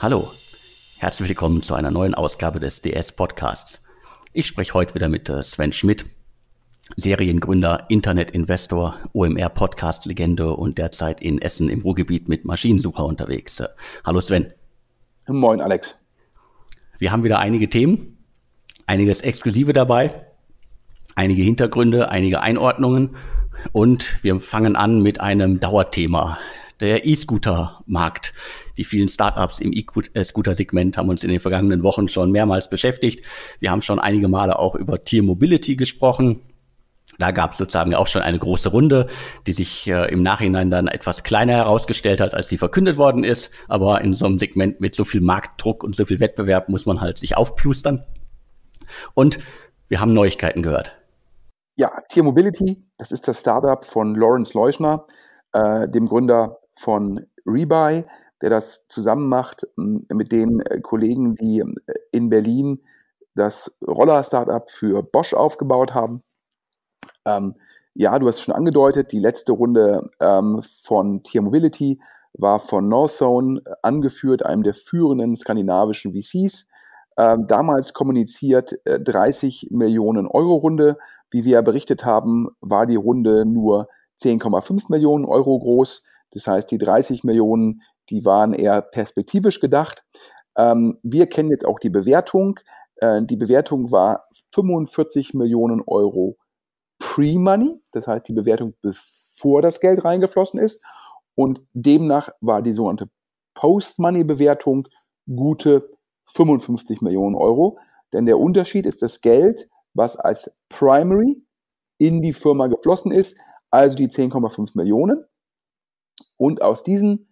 Hallo, herzlich willkommen zu einer neuen Ausgabe des DS Podcasts. Ich spreche heute wieder mit äh, Sven Schmidt, Seriengründer, Internetinvestor, OMR Podcast Legende und derzeit in Essen im Ruhrgebiet mit Maschinensucher unterwegs. Äh, hallo Sven. Moin Alex. Wir haben wieder einige Themen, einiges Exklusive dabei, einige Hintergründe, einige Einordnungen und wir fangen an mit einem Dauerthema, der E-Scooter-Markt. Die vielen Startups im E-Scooter-Segment haben uns in den vergangenen Wochen schon mehrmals beschäftigt. Wir haben schon einige Male auch über Tier Mobility gesprochen. Da gab es sozusagen auch schon eine große Runde, die sich äh, im Nachhinein dann etwas kleiner herausgestellt hat, als sie verkündet worden ist. Aber in so einem Segment mit so viel Marktdruck und so viel Wettbewerb muss man halt sich aufplustern. Und wir haben Neuigkeiten gehört. Ja, Tier Mobility, das ist das Startup von Lawrence Leuschner, äh, dem Gründer von Rebuy, der das zusammen macht mit den äh, Kollegen, die äh, in Berlin das Roller-Startup für Bosch aufgebaut haben. Ähm, ja, du hast es schon angedeutet, die letzte Runde ähm, von Tier Mobility war von Northzone angeführt, einem der führenden skandinavischen VCs. Ähm, damals kommuniziert äh, 30 Millionen Euro Runde. Wie wir ja berichtet haben, war die Runde nur 10,5 Millionen Euro groß. Das heißt, die 30 Millionen, die waren eher perspektivisch gedacht. Ähm, wir kennen jetzt auch die Bewertung. Äh, die Bewertung war 45 Millionen Euro Pre-Money, das heißt die Bewertung bevor das Geld reingeflossen ist. Und demnach war die sogenannte Post-Money-Bewertung gute 55 Millionen Euro. Denn der Unterschied ist das Geld, was als Primary in die Firma geflossen ist, also die 10,5 Millionen. Und aus diesen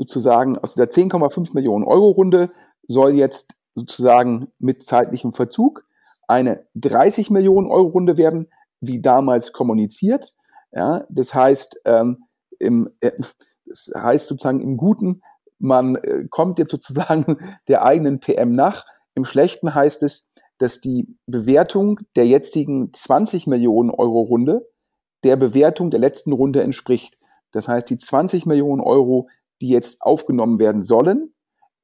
sozusagen, aus dieser 10,5 Millionen Euro Runde soll jetzt sozusagen mit zeitlichem Verzug eine 30 Millionen Euro Runde werden, wie damals kommuniziert. Ja, das heißt, ähm, im, äh, das heißt sozusagen im Guten, man äh, kommt jetzt sozusagen der eigenen PM nach. Im Schlechten heißt es, dass die Bewertung der jetzigen 20 Millionen Euro Runde der Bewertung der letzten Runde entspricht. Das heißt, die 20 Millionen Euro, die jetzt aufgenommen werden sollen,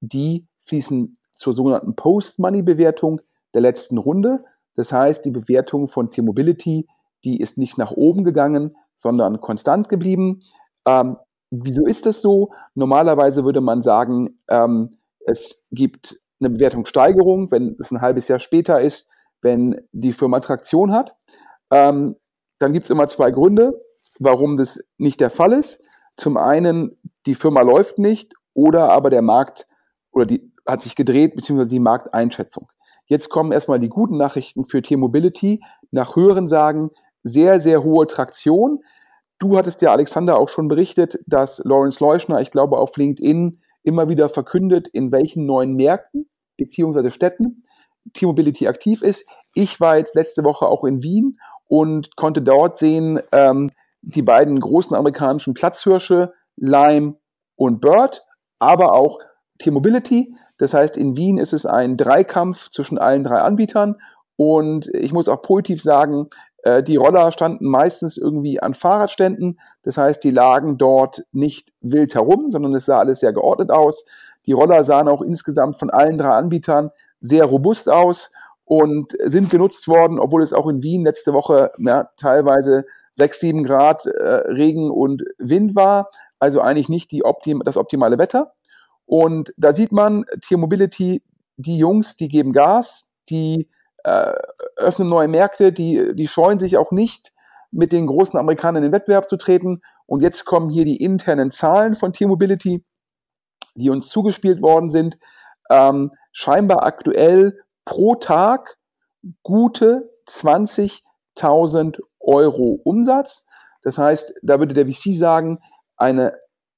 die fließen zur sogenannten Post-Money-Bewertung der letzten Runde. Das heißt, die Bewertung von T-Mobility, die ist nicht nach oben gegangen, sondern konstant geblieben. Ähm, wieso ist das so? Normalerweise würde man sagen, ähm, es gibt eine Bewertungssteigerung, wenn es ein halbes Jahr später ist, wenn die Firma Traktion hat. Ähm, dann gibt es immer zwei Gründe, warum das nicht der Fall ist. Zum einen, die Firma läuft nicht oder aber der Markt oder die hat sich gedreht, beziehungsweise die Markteinschätzung. Jetzt kommen erstmal die guten Nachrichten für T-Mobility. Nach höheren Sagen sehr, sehr hohe Traktion. Du hattest ja, Alexander, auch schon berichtet, dass Lawrence Leuschner, ich glaube, auf LinkedIn immer wieder verkündet, in welchen neuen Märkten beziehungsweise Städten T-Mobility aktiv ist. Ich war jetzt letzte Woche auch in Wien und konnte dort sehen, ähm, die beiden großen amerikanischen Platzhirsche, Lime und Bird, aber auch T-Mobility. Das heißt, in Wien ist es ein Dreikampf zwischen allen drei Anbietern. Und ich muss auch positiv sagen, äh, die Roller standen meistens irgendwie an Fahrradständen. Das heißt, die lagen dort nicht wild herum, sondern es sah alles sehr geordnet aus. Die Roller sahen auch insgesamt von allen drei Anbietern sehr robust aus und sind genutzt worden, obwohl es auch in Wien letzte Woche ja, teilweise sechs, sieben Grad äh, Regen und Wind war. Also eigentlich nicht die optim das optimale Wetter. Und da sieht man, Tier Mobility, die Jungs, die geben Gas, die äh, öffnen neue Märkte, die, die scheuen sich auch nicht, mit den großen Amerikanern in den Wettbewerb zu treten. Und jetzt kommen hier die internen Zahlen von Tier Mobility, die uns zugespielt worden sind. Ähm, scheinbar aktuell pro Tag gute 20.000 Euro Umsatz. Das heißt, da würde der VC sagen, eine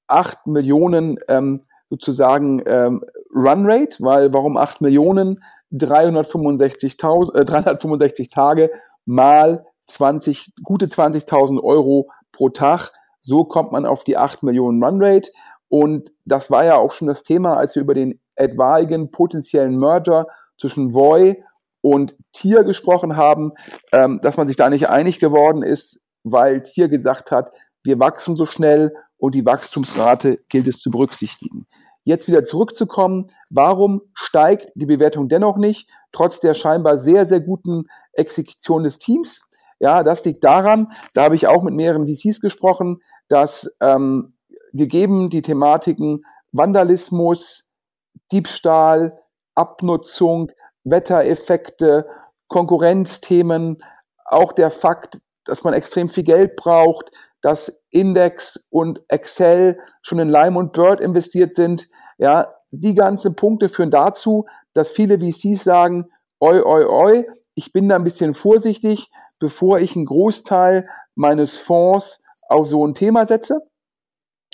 8 Millionen ähm, sozusagen ähm, Runrate, weil warum 8 Millionen? 365.000, äh, 365 Tage mal 20, gute 20.000 Euro pro Tag. So kommt man auf die 8 Millionen Runrate. Und das war ja auch schon das Thema, als wir über den etwaigen potenziellen Merger zwischen Voy und Tier gesprochen haben, ähm, dass man sich da nicht einig geworden ist, weil Tier gesagt hat, wir wachsen so schnell und die Wachstumsrate gilt es zu berücksichtigen. jetzt wieder zurückzukommen. Warum steigt die Bewertung dennoch nicht, trotz der scheinbar sehr, sehr guten Exekution des Teams? Ja, das liegt daran, da habe ich auch mit mehreren VCs gesprochen, dass ähm, gegeben die Thematiken Vandalismus, Diebstahl, Abnutzung, Wettereffekte, Konkurrenzthemen, auch der Fakt, dass man extrem viel Geld braucht, dass Index und Excel schon in Lime und Bird investiert sind. Ja, die ganzen Punkte führen dazu, dass viele VCs sagen, oi, oi, oi, ich bin da ein bisschen vorsichtig, bevor ich einen Großteil meines Fonds auf so ein Thema setze.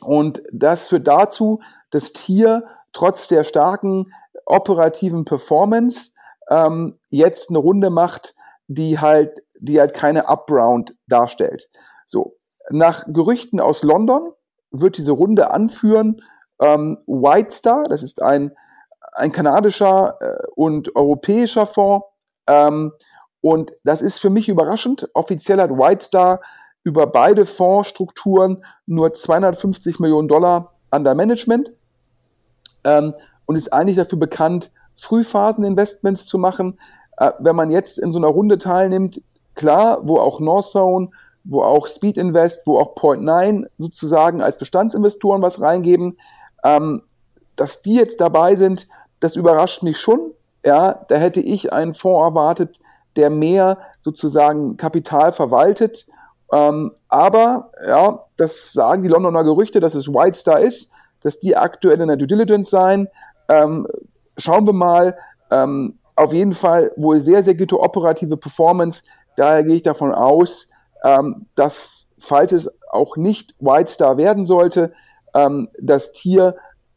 Und das führt dazu, dass Tier trotz der starken operativen Performance ähm, jetzt eine Runde macht, die halt, die halt keine Upround darstellt. So, nach Gerüchten aus London wird diese Runde anführen ähm, White Star, das ist ein, ein kanadischer äh, und europäischer Fonds. Ähm, und das ist für mich überraschend. Offiziell hat White Star über beide Fondsstrukturen nur 250 Millionen Dollar under Management ähm, und ist eigentlich dafür bekannt, Frühphasen-Investments zu machen. Äh, wenn man jetzt in so einer Runde teilnimmt, klar, wo auch Northzone, wo auch Speed Invest, wo auch Point 9 sozusagen als Bestandsinvestoren was reingeben, ähm, dass die jetzt dabei sind, das überrascht mich schon. Ja, da hätte ich einen Fonds erwartet, der mehr sozusagen Kapital verwaltet. Ähm, aber ja, das sagen die Londoner Gerüchte, dass es White Star ist, dass die aktuell in der Due Diligence sein. Ähm, schauen wir mal. Ähm, auf jeden Fall wohl sehr, sehr gute operative Performance. Daher gehe ich davon aus, ähm, dass, falls es auch nicht White Star werden sollte, ähm, das Tier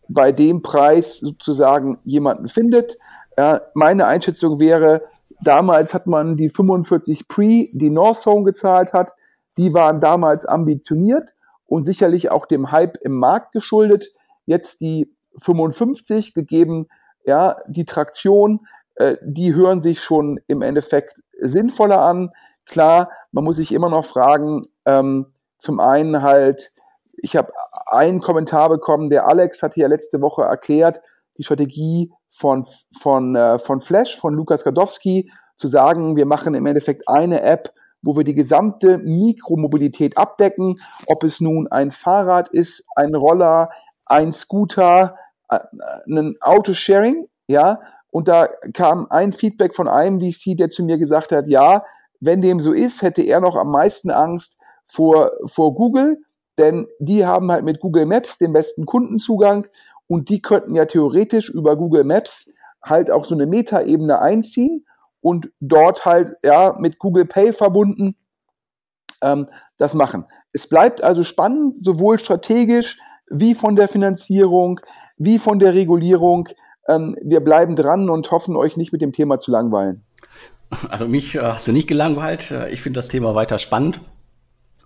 bei dem Preis sozusagen jemanden findet. Ja, meine Einschätzung wäre, damals hat man die 45 Pre, die Northzone gezahlt hat, die waren damals ambitioniert und sicherlich auch dem Hype im Markt geschuldet. Jetzt die 55 gegeben, ja, die Traktion, äh, die hören sich schon im Endeffekt sinnvoller an. Klar, man muss sich immer noch fragen, ähm, zum einen halt, ich habe einen Kommentar bekommen, der Alex hatte ja letzte Woche erklärt, die Strategie von, von, äh, von Flash, von Lukas Gadowski, zu sagen, wir machen im Endeffekt eine App, wo wir die gesamte Mikromobilität abdecken, ob es nun ein Fahrrad ist, ein Roller, ein Scooter, äh, ein Autosharing, ja, und da kam ein Feedback von einem VC, der zu mir gesagt hat, ja, wenn dem so ist, hätte er noch am meisten Angst vor, vor Google, denn die haben halt mit Google Maps den besten Kundenzugang und die könnten ja theoretisch über Google Maps halt auch so eine Metaebene einziehen und dort halt ja mit Google Pay verbunden ähm, das machen. Es bleibt also spannend, sowohl strategisch wie von der Finanzierung, wie von der Regulierung. Ähm, wir bleiben dran und hoffen, euch nicht mit dem Thema zu langweilen. Also mich äh, hast du nicht gelangweilt. Äh, ich finde das Thema weiter spannend.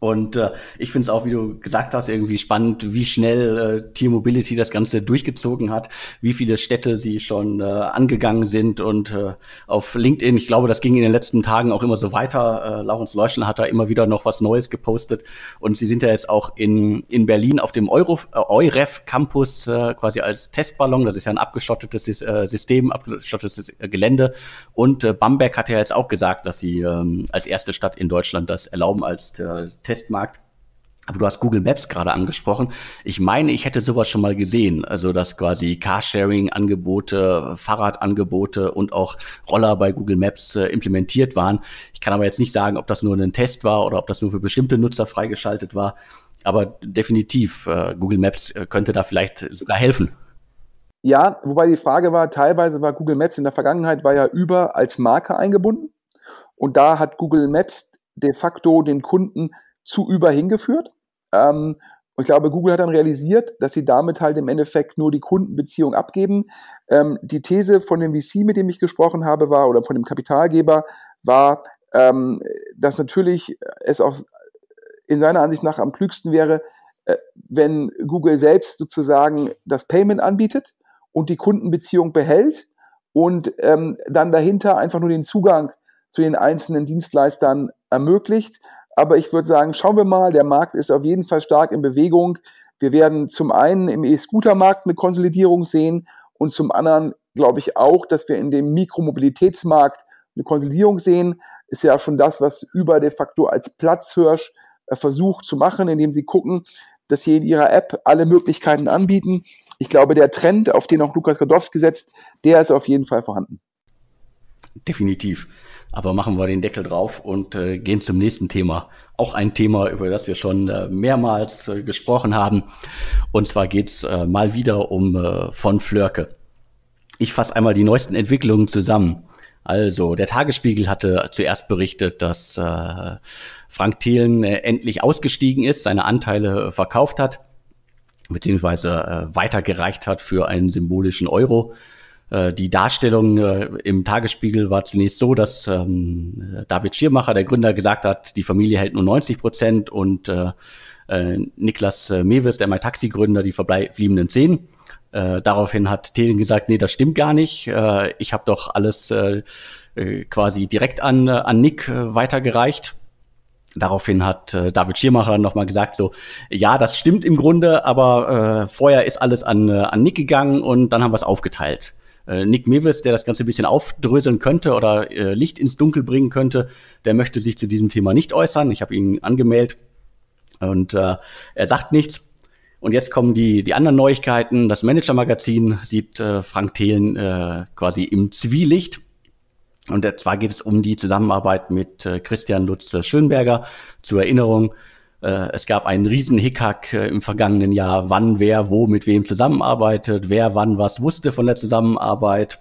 Und äh, ich finde es auch, wie du gesagt hast, irgendwie spannend, wie schnell äh, T-Mobility das Ganze durchgezogen hat, wie viele Städte sie schon äh, angegangen sind und äh, auf LinkedIn, ich glaube, das ging in den letzten Tagen auch immer so weiter. Äh, Laurens Leuschen hat da immer wieder noch was Neues gepostet und sie sind ja jetzt auch in, in Berlin auf dem Euro, äh, Euref Campus äh, quasi als Testballon. Das ist ja ein abgeschottetes äh, System, abgeschottetes äh, Gelände und äh, Bamberg hat ja jetzt auch gesagt, dass sie ähm, als erste Stadt in Deutschland das erlauben als äh, Testmarkt. Aber du hast Google Maps gerade angesprochen. Ich meine, ich hätte sowas schon mal gesehen. Also, dass quasi Carsharing-Angebote, Fahrradangebote und auch Roller bei Google Maps äh, implementiert waren. Ich kann aber jetzt nicht sagen, ob das nur ein Test war oder ob das nur für bestimmte Nutzer freigeschaltet war. Aber definitiv, äh, Google Maps äh, könnte da vielleicht sogar helfen. Ja, wobei die Frage war, teilweise war Google Maps in der Vergangenheit war ja über als Marke eingebunden. Und da hat Google Maps de facto den Kunden zu über hingeführt. Ähm, und ich glaube, Google hat dann realisiert, dass sie damit halt im Endeffekt nur die Kundenbeziehung abgeben. Ähm, die These von dem VC, mit dem ich gesprochen habe, war, oder von dem Kapitalgeber, war, ähm, dass natürlich es auch in seiner Ansicht nach am klügsten wäre, äh, wenn Google selbst sozusagen das Payment anbietet und die Kundenbeziehung behält und ähm, dann dahinter einfach nur den Zugang zu den einzelnen Dienstleistern ermöglicht. Aber ich würde sagen, schauen wir mal, der Markt ist auf jeden Fall stark in Bewegung. Wir werden zum einen im E-Scooter-Markt eine Konsolidierung sehen und zum anderen glaube ich auch, dass wir in dem Mikromobilitätsmarkt eine Konsolidierung sehen. Ist ja schon das, was über de facto als Platzhirsch äh, versucht zu machen, indem sie gucken, dass sie in ihrer App alle Möglichkeiten anbieten. Ich glaube, der Trend, auf den auch Lukas Gadowski setzt, der ist auf jeden Fall vorhanden. Definitiv. Aber machen wir den Deckel drauf und äh, gehen zum nächsten Thema. Auch ein Thema, über das wir schon äh, mehrmals äh, gesprochen haben. Und zwar geht's äh, mal wieder um äh, von Flörke. Ich fasse einmal die neuesten Entwicklungen zusammen. Also, der Tagesspiegel hatte zuerst berichtet, dass äh, Frank Thelen endlich ausgestiegen ist, seine Anteile verkauft hat, beziehungsweise weitergereicht hat für einen symbolischen Euro. Äh, die Darstellung äh, im Tagesspiegel war zunächst so, dass ähm, David Schirmacher, der Gründer, gesagt hat, die Familie hält nur 90 Prozent und äh, äh, Niklas äh, Mewes, der MyTaxi-Gründer, die verbleibenden 10. Äh, daraufhin hat Thelen gesagt, nee, das stimmt gar nicht. Äh, ich habe doch alles äh, quasi direkt an, an Nick weitergereicht. Daraufhin hat David Schirmacher dann nochmal gesagt, so, ja, das stimmt im Grunde, aber vorher ist alles an, an Nick gegangen und dann haben wir es aufgeteilt. Äh, Nick Mewis, der das Ganze ein bisschen aufdröseln könnte oder äh, Licht ins Dunkel bringen könnte, der möchte sich zu diesem Thema nicht äußern. Ich habe ihn angemeldet und äh, er sagt nichts. Und jetzt kommen die, die anderen Neuigkeiten. Das Manager-Magazin sieht äh, Frank Thelen äh, quasi im Zwielicht. Und zwar geht es um die Zusammenarbeit mit äh, Christian Lutz Schönberger. Zur Erinnerung, äh, es gab einen riesen Hickhack äh, im vergangenen Jahr, wann wer wo mit wem zusammenarbeitet, wer wann was wusste von der Zusammenarbeit.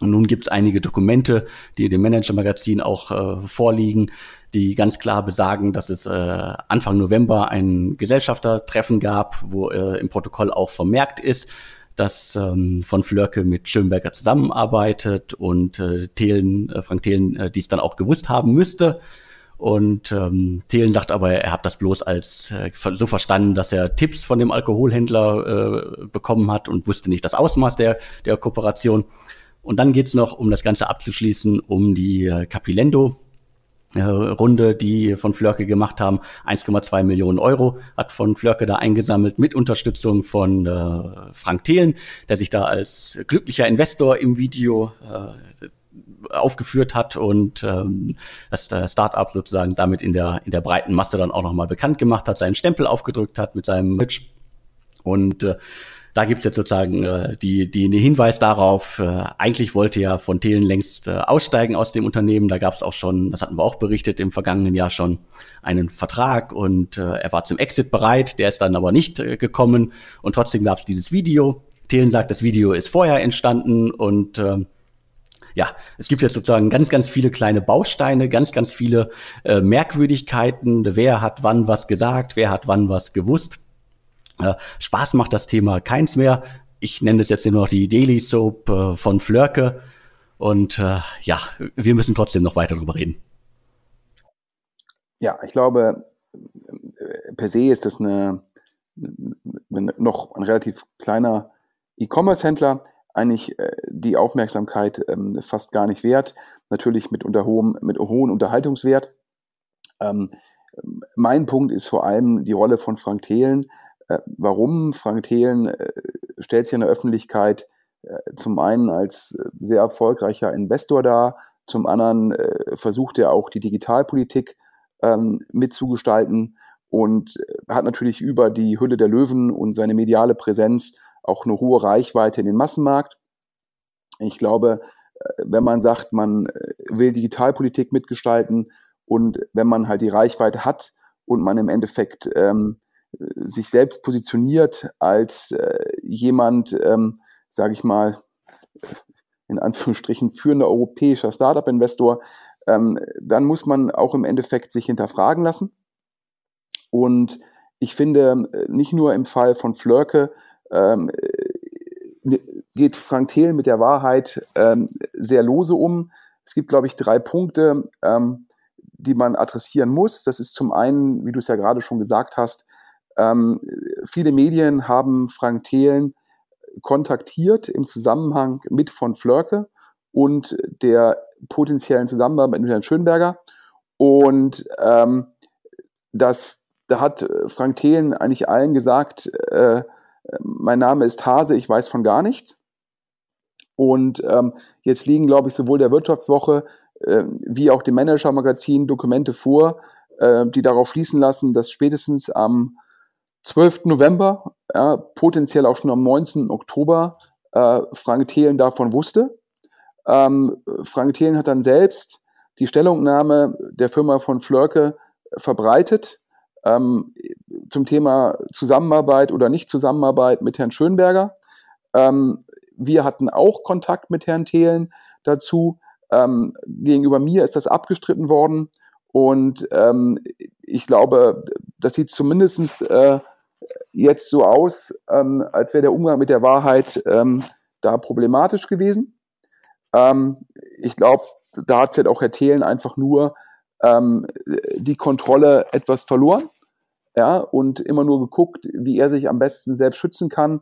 Und nun gibt es einige Dokumente, die dem Manager-Magazin auch äh, vorliegen, die ganz klar besagen, dass es äh, Anfang November ein Gesellschaftertreffen gab, wo äh, im Protokoll auch vermerkt ist, dass ähm, von Flörke mit Schönberger zusammenarbeitet und äh, Thelen, äh, Frank Thelen äh, dies dann auch gewusst haben müsste. Und ähm, Thelen sagt aber, er hat das bloß als äh, so verstanden, dass er Tipps von dem Alkoholhändler äh, bekommen hat und wusste nicht das Ausmaß der, der Kooperation. Und dann geht's noch, um das Ganze abzuschließen, um die äh, Capilendo. Äh, Runde, die von Flörke gemacht haben. 1,2 Millionen Euro hat von Flörke da eingesammelt mit Unterstützung von äh, Frank Thelen, der sich da als glücklicher Investor im Video äh, aufgeführt hat und ähm, das Startup sozusagen damit in der in der breiten Masse dann auch nochmal bekannt gemacht hat, seinen Stempel aufgedrückt hat mit seinem Pitch und äh, da gibt's jetzt sozusagen äh, die, die, den Hinweis darauf, äh, eigentlich wollte ja von Thelen längst äh, aussteigen aus dem Unternehmen. Da gab's auch schon, das hatten wir auch berichtet, im vergangenen Jahr schon einen Vertrag und äh, er war zum Exit bereit, der ist dann aber nicht äh, gekommen und trotzdem gab's dieses Video. Thelen sagt, das Video ist vorher entstanden und äh, ja, es gibt jetzt sozusagen ganz, ganz viele kleine Bausteine, ganz, ganz viele äh, Merkwürdigkeiten. Wer hat wann was gesagt, wer hat wann was gewusst. Äh, Spaß macht das Thema keins mehr. Ich nenne es jetzt nur noch die Daily Soap äh, von Flörke. Und äh, ja, wir müssen trotzdem noch weiter darüber reden. Ja, ich glaube, per se ist das eine, noch ein relativ kleiner E-Commerce-Händler, eigentlich äh, die Aufmerksamkeit ähm, fast gar nicht wert. Natürlich mit, unter hohem, mit hohem Unterhaltungswert. Ähm, mein Punkt ist vor allem die Rolle von Frank Thelen, äh, warum Frank Thelen äh, stellt sich in der Öffentlichkeit äh, zum einen als sehr erfolgreicher Investor dar, zum anderen versucht er auch die Digitalpolitik ähm, mitzugestalten und hat natürlich über die Hülle der Löwen und seine mediale Präsenz auch eine hohe Reichweite in den Massenmarkt. Ich glaube, wenn man sagt, man will Digitalpolitik mitgestalten und wenn man halt die Reichweite hat und man im Endeffekt ähm, sich selbst positioniert als äh, jemand, ähm, sage ich mal, in Anführungsstrichen führender europäischer Startup-Investor, ähm, dann muss man auch im Endeffekt sich hinterfragen lassen. Und ich finde, nicht nur im Fall von Flörke ähm, äh, geht Frank Thelen mit der Wahrheit ähm, sehr lose um. Es gibt, glaube ich, drei Punkte, ähm, die man adressieren muss. Das ist zum einen, wie du es ja gerade schon gesagt hast, ähm, viele Medien haben Frank Thelen kontaktiert im Zusammenhang mit von Flörke und der potenziellen Zusammenarbeit mit Herrn Schönberger. Und ähm, das da hat Frank Thelen eigentlich allen gesagt, äh, mein Name ist Hase, ich weiß von gar nichts. Und ähm, jetzt liegen, glaube ich, sowohl der Wirtschaftswoche äh, wie auch dem Manager-Magazin Dokumente vor, äh, die darauf schließen lassen, dass spätestens am 12. November, ja, potenziell auch schon am 19. Oktober, äh, Frank Thelen davon wusste. Ähm, Frank Thelen hat dann selbst die Stellungnahme der Firma von Flörke verbreitet ähm, zum Thema Zusammenarbeit oder Nicht-Zusammenarbeit mit Herrn Schönberger. Ähm, wir hatten auch Kontakt mit Herrn Thelen dazu. Ähm, gegenüber mir ist das abgestritten worden. Und ähm, ich glaube, das sieht zumindest äh, jetzt so aus, ähm, als wäre der Umgang mit der Wahrheit ähm, da problematisch gewesen. Ähm, ich glaube, da hat vielleicht auch Herr Thelen einfach nur ähm, die Kontrolle etwas verloren. Ja, und immer nur geguckt, wie er sich am besten selbst schützen kann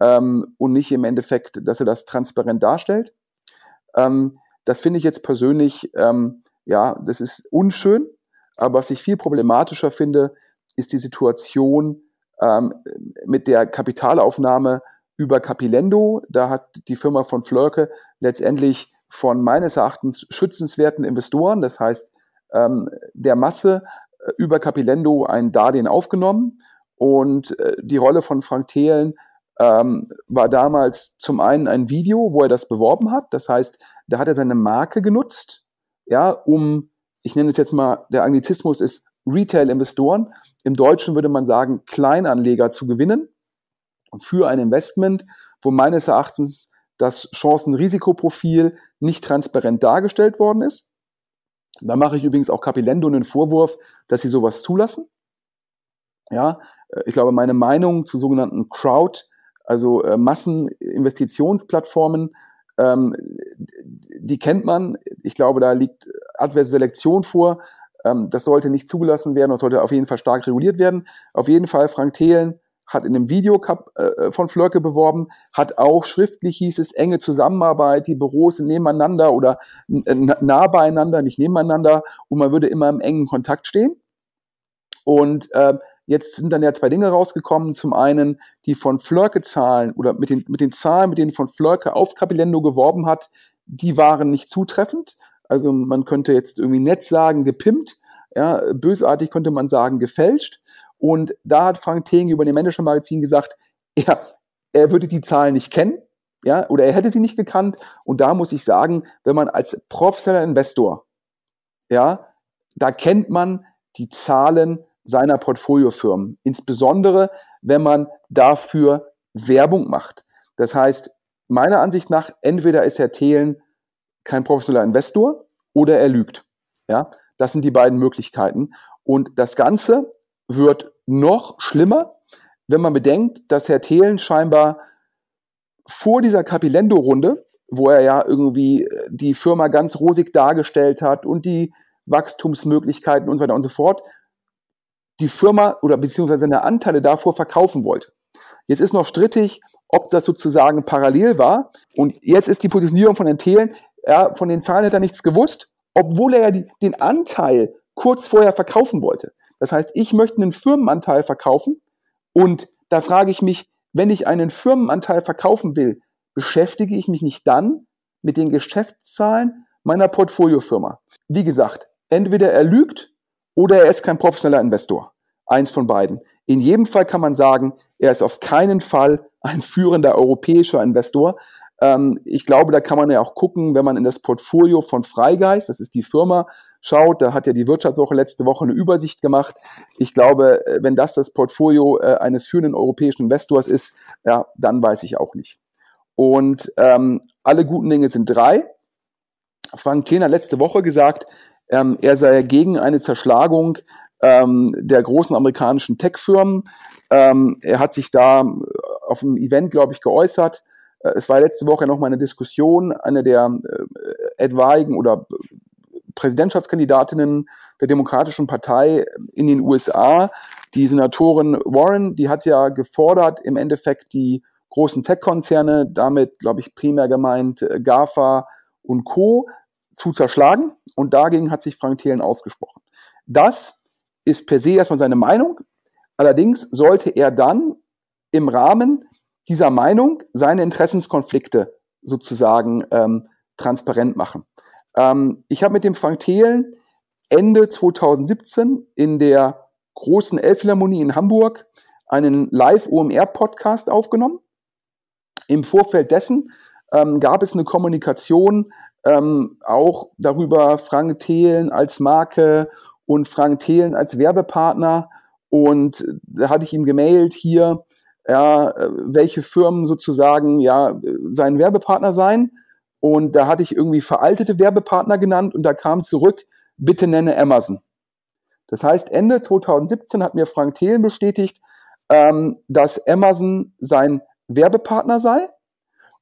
ähm, und nicht im Endeffekt, dass er das transparent darstellt. Ähm, das finde ich jetzt persönlich, ähm, ja, das ist unschön, aber was ich viel problematischer finde, ist die Situation ähm, mit der Kapitalaufnahme über Capilendo. Da hat die Firma von Flörke letztendlich von meines Erachtens schützenswerten Investoren, das heißt ähm, der Masse, über Capilendo ein Darlehen aufgenommen. Und äh, die Rolle von Frank Thelen ähm, war damals zum einen ein Video, wo er das beworben hat. Das heißt, da hat er seine Marke genutzt, ja, um, ich nenne es jetzt mal, der Anglizismus ist Retail-Investoren. Im Deutschen würde man sagen, Kleinanleger zu gewinnen für ein Investment, wo meines Erachtens das Chancen-Risikoprofil nicht transparent dargestellt worden ist. Da mache ich übrigens auch Capilendo einen Vorwurf, dass sie sowas zulassen. Ja, äh, ich glaube, meine Meinung zu sogenannten Crowd, also äh, Masseninvestitionsplattformen, ähm, die kennt man. Ich glaube, da liegt adverse Selektion vor. Ähm, das sollte nicht zugelassen werden, das sollte auf jeden Fall stark reguliert werden. Auf jeden Fall, Frank Thelen hat in einem Videocup äh, von Flörke beworben, hat auch schriftlich hieß es enge Zusammenarbeit, die Büros sind nebeneinander oder äh, nah beieinander, nicht nebeneinander und man würde immer im engen Kontakt stehen. Und äh, jetzt sind dann ja zwei Dinge rausgekommen. Zum einen die von Flörke Zahlen oder mit den, mit den Zahlen, mit denen von Flörke auf Capilendo geworben hat, die waren nicht zutreffend. Also man könnte jetzt irgendwie nett sagen, gepimpt. Ja, bösartig könnte man sagen, gefälscht. Und da hat Frank Thelen über dem Manager Magazin gesagt, er, er würde die Zahlen nicht kennen, ja, oder er hätte sie nicht gekannt. Und da muss ich sagen, wenn man als professioneller Investor, ja, da kennt man die Zahlen seiner Portfoliofirmen, insbesondere wenn man dafür Werbung macht. Das heißt, meiner Ansicht nach, entweder ist Herr Thelen kein professioneller Investor oder er lügt. Ja, das sind die beiden Möglichkeiten. Und das Ganze wird noch schlimmer, wenn man bedenkt, dass Herr Thelen scheinbar vor dieser Capilendo-Runde, wo er ja irgendwie äh, die Firma ganz rosig dargestellt hat und die Wachstumsmöglichkeiten und so weiter und so fort, die Firma oder beziehungsweise seine Anteile davor verkaufen wollte. Jetzt ist noch strittig, ob das sozusagen parallel war. Und jetzt ist die Positionierung von Herrn Thelen, ja, von den Zahlen hat er nichts gewusst, obwohl er ja die, den Anteil kurz vorher verkaufen wollte. Das heißt, ich möchte einen Firmenanteil verkaufen und da frage ich mich, wenn ich einen Firmenanteil verkaufen will, beschäftige ich mich nicht dann mit den Geschäftszahlen meiner Portfoliofirma. Wie gesagt, entweder er lügt oder er ist kein professioneller Investor. Eins von beiden. In jedem Fall kann man sagen, er ist auf keinen Fall ein führender europäischer Investor. Ähm, ich glaube, da kann man ja auch gucken, wenn man in das Portfolio von Freigeist, das ist die Firma, schaut, da hat ja die Wirtschaftswoche letzte Woche eine Übersicht gemacht. Ich glaube, äh, wenn das das Portfolio äh, eines führenden europäischen Investors ist, ja, dann weiß ich auch nicht. Und ähm, alle guten Dinge sind drei. Frank Thien hat letzte Woche gesagt, ähm, er sei gegen eine Zerschlagung ähm, der großen amerikanischen Tech-Firmen. Ähm, er hat sich da äh, auf einem Event, glaube ich, geäußert. Es war letzte Woche noch mal eine Diskussion, eine der äh, etwaigen oder Präsidentschaftskandidatinnen der Demokratischen Partei in den USA, die Senatorin Warren, die hat ja gefordert, im Endeffekt die großen Tech-Konzerne, damit glaube ich primär gemeint äh, GAFA und Co., zu zerschlagen. Und dagegen hat sich Frank Thelen ausgesprochen. Das ist per se erstmal seine Meinung. Allerdings sollte er dann im Rahmen dieser Meinung seine Interessenskonflikte sozusagen ähm, transparent machen. Ähm, ich habe mit dem Frank Thelen Ende 2017 in der großen Elbphilharmonie in Hamburg einen Live-OMR-Podcast aufgenommen. Im Vorfeld dessen ähm, gab es eine Kommunikation ähm, auch darüber, Frank Thelen als Marke und Frank Thelen als Werbepartner. Und da hatte ich ihm gemailt hier, ja, welche Firmen sozusagen ja sein Werbepartner seien. Und da hatte ich irgendwie veraltete Werbepartner genannt und da kam zurück, bitte nenne Amazon. Das heißt, Ende 2017 hat mir Frank Thelen bestätigt, ähm, dass Amazon sein Werbepartner sei.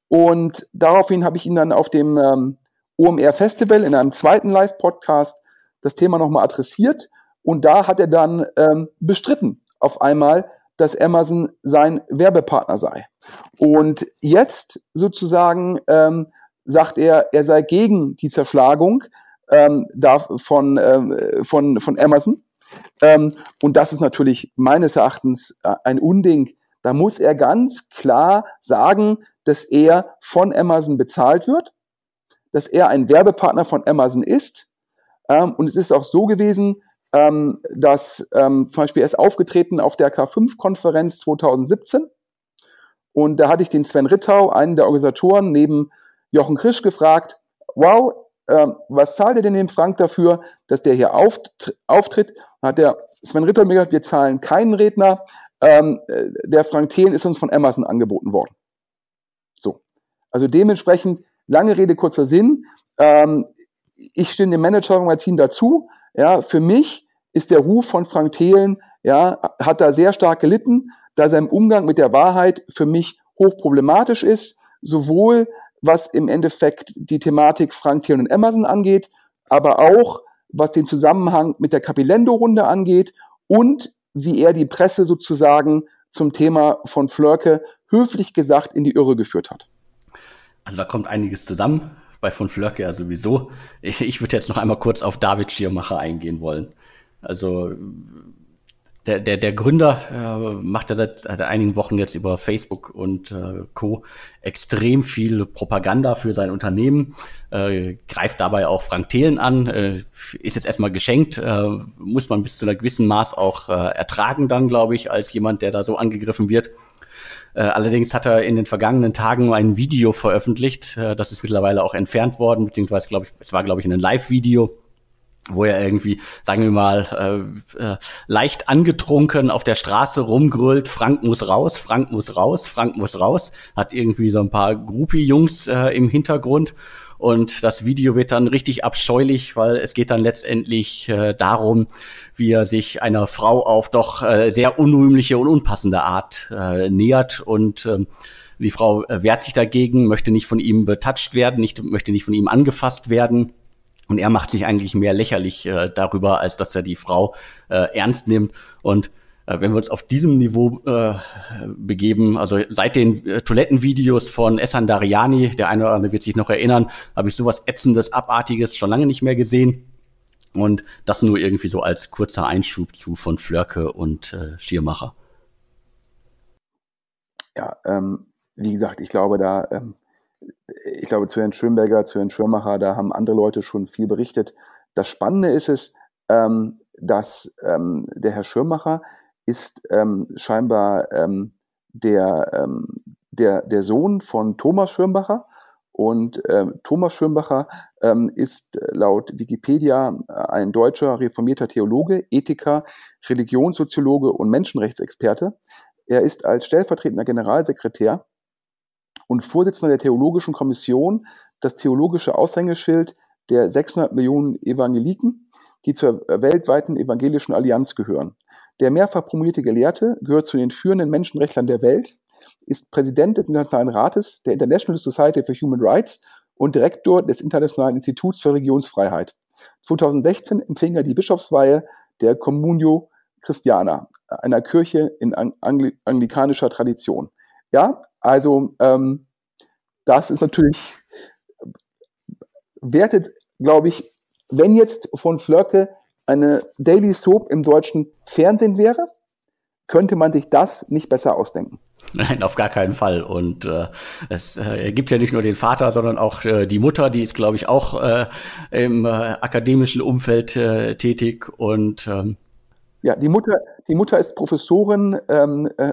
Und daraufhin habe ich ihn dann auf dem ähm, OMR Festival in einem zweiten Live-Podcast das Thema nochmal adressiert. Und da hat er dann ähm, bestritten auf einmal, dass Amazon sein Werbepartner sei. Und jetzt sozusagen ähm, sagt er, er sei gegen die Zerschlagung ähm, von, ähm, von, von Amazon. Ähm, und das ist natürlich meines Erachtens äh, ein Unding. Da muss er ganz klar sagen, dass er von Amazon bezahlt wird, dass er ein Werbepartner von Amazon ist. Ähm, und es ist auch so gewesen, ähm, dass ähm, zum Beispiel er ist aufgetreten auf der K5-Konferenz 2017. Und da hatte ich den Sven Rittau, einen der Organisatoren, neben Jochen Krisch gefragt, wow, ähm, was zahlt ihr denn dem Frank dafür, dass der hier auftritt? Hat der Sven Ritter mir gesagt, wir zahlen keinen Redner. Ähm, äh, der Frank Thelen ist uns von Amazon angeboten worden. So. Also dementsprechend, lange Rede, kurzer Sinn. Ähm, ich stehe dem Manager-Magazin dazu. Ja, für mich ist der Ruf von Frank Thelen, ja, hat da sehr stark gelitten, da sein Umgang mit der Wahrheit für mich hochproblematisch ist, sowohl was im Endeffekt die Thematik Frank Thelen und Emerson angeht, aber auch was den Zusammenhang mit der Capilendo-Runde angeht und wie er die Presse sozusagen zum Thema von Flörke höflich gesagt in die Irre geführt hat. Also da kommt einiges zusammen bei von Flörke ja sowieso. Ich, ich würde jetzt noch einmal kurz auf David Schirmacher eingehen wollen. Also der, der, der Gründer äh, macht ja seit, seit einigen Wochen jetzt über Facebook und äh, Co. extrem viel Propaganda für sein Unternehmen, äh, greift dabei auch Frank Thelen an, äh, ist jetzt erstmal geschenkt, äh, muss man bis zu einer gewissen Maß auch äh, ertragen dann, glaube ich, als jemand, der da so angegriffen wird. Äh, allerdings hat er in den vergangenen Tagen ein Video veröffentlicht, äh, das ist mittlerweile auch entfernt worden, beziehungsweise glaube ich, es war glaube ich ein Live-Video, wo er irgendwie, sagen wir mal, äh, äh, leicht angetrunken auf der Straße rumgrölt, Frank muss raus, Frank muss raus, Frank muss raus, hat irgendwie so ein paar Groupie-Jungs äh, im Hintergrund. Und das Video wird dann richtig abscheulich, weil es geht dann letztendlich äh, darum, wie er sich einer Frau auf doch äh, sehr unrühmliche und unpassende Art äh, nähert. Und äh, die Frau äh, wehrt sich dagegen, möchte nicht von ihm betatscht werden, nicht, möchte nicht von ihm angefasst werden und er macht sich eigentlich mehr lächerlich äh, darüber, als dass er die Frau äh, ernst nimmt. Und äh, wenn wir uns auf diesem Niveau äh, begeben, also seit den äh, Toilettenvideos von Essan Dariani, der eine oder andere wird sich noch erinnern, habe ich sowas ätzendes, abartiges schon lange nicht mehr gesehen. Und das nur irgendwie so als kurzer Einschub zu von Flörke und äh, Schiermacher. Ja, ähm, wie gesagt, ich glaube, da ähm, ich glaube, zu Herrn Schönberger, zu Herrn Schirmacher, da haben andere Leute schon viel berichtet. Das Spannende ist es, ähm, dass ähm, der Herr Schirmacher ist ähm, scheinbar ähm, der, ähm, der, der Sohn von Thomas Schirmacher. Und ähm, Thomas Schirmacher ist laut Wikipedia ein deutscher reformierter Theologe, Ethiker, Religionssoziologe und Menschenrechtsexperte. Er ist als stellvertretender Generalsekretär und Vorsitzender der Theologischen Kommission, das theologische Aushängeschild der 600 Millionen Evangeliken, die zur weltweiten evangelischen Allianz gehören. Der mehrfach promovierte Gelehrte gehört zu den führenden Menschenrechtlern der Welt, ist Präsident des Internationalen Rates der International Society for Human Rights und Direktor des Internationalen Instituts für Religionsfreiheit. 2016 empfing er die Bischofsweihe der Communio Christiana, einer Kirche in anglikanischer Tradition. Ja, also ähm, das ist natürlich, wertet, glaube ich, wenn jetzt von Flörke eine Daily Soap im deutschen Fernsehen wäre, könnte man sich das nicht besser ausdenken. Nein, auf gar keinen Fall. Und äh, es äh, gibt ja nicht nur den Vater, sondern auch äh, die Mutter, die ist, glaube ich, auch äh, im äh, akademischen Umfeld äh, tätig. Und ähm, ja, die Mutter, die Mutter ist Professorin ähm, äh,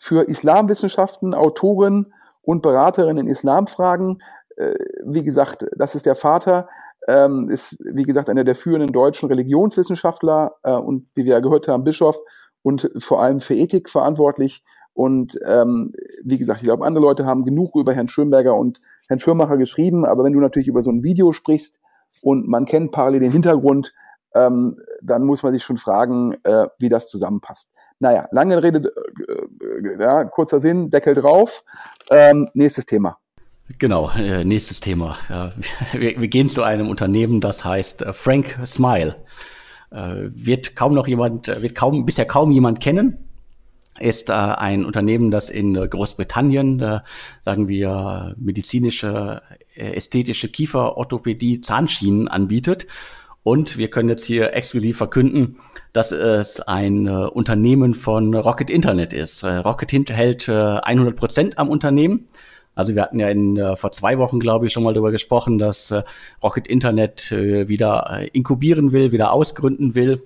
für Islamwissenschaften, Autorin und Beraterin in Islamfragen. Äh, wie gesagt, das ist der Vater. Ähm, ist, wie gesagt, einer der führenden deutschen Religionswissenschaftler äh, und, wie wir ja gehört haben, Bischof und vor allem für Ethik verantwortlich. Und ähm, wie gesagt, ich glaube, andere Leute haben genug über Herrn Schönberger und Herrn Schirmacher geschrieben, aber wenn du natürlich über so ein Video sprichst und man kennt parallel den Hintergrund, ähm, dann muss man sich schon fragen, äh, wie das zusammenpasst. Naja, lange Rede, äh, äh, ja, kurzer Sinn, Deckel drauf. Ähm, nächstes Thema. Genau, äh, nächstes Thema. Ja, wir, wir, gehen zu einem Unternehmen, das heißt äh, Frank Smile. Äh, wird kaum noch jemand, wird kaum, bisher kaum jemand kennen ist äh, ein Unternehmen, das in äh, Großbritannien, äh, sagen wir, medizinische, äh, ästhetische Kieferorthopädie, Zahnschienen anbietet. Und wir können jetzt hier exklusiv verkünden, dass es ein äh, Unternehmen von Rocket Internet ist. Äh, Rocket hält 100 Prozent am Unternehmen. Also wir hatten ja in, äh, vor zwei Wochen, glaube ich, schon mal darüber gesprochen, dass äh, Rocket Internet äh, wieder inkubieren will, wieder ausgründen will.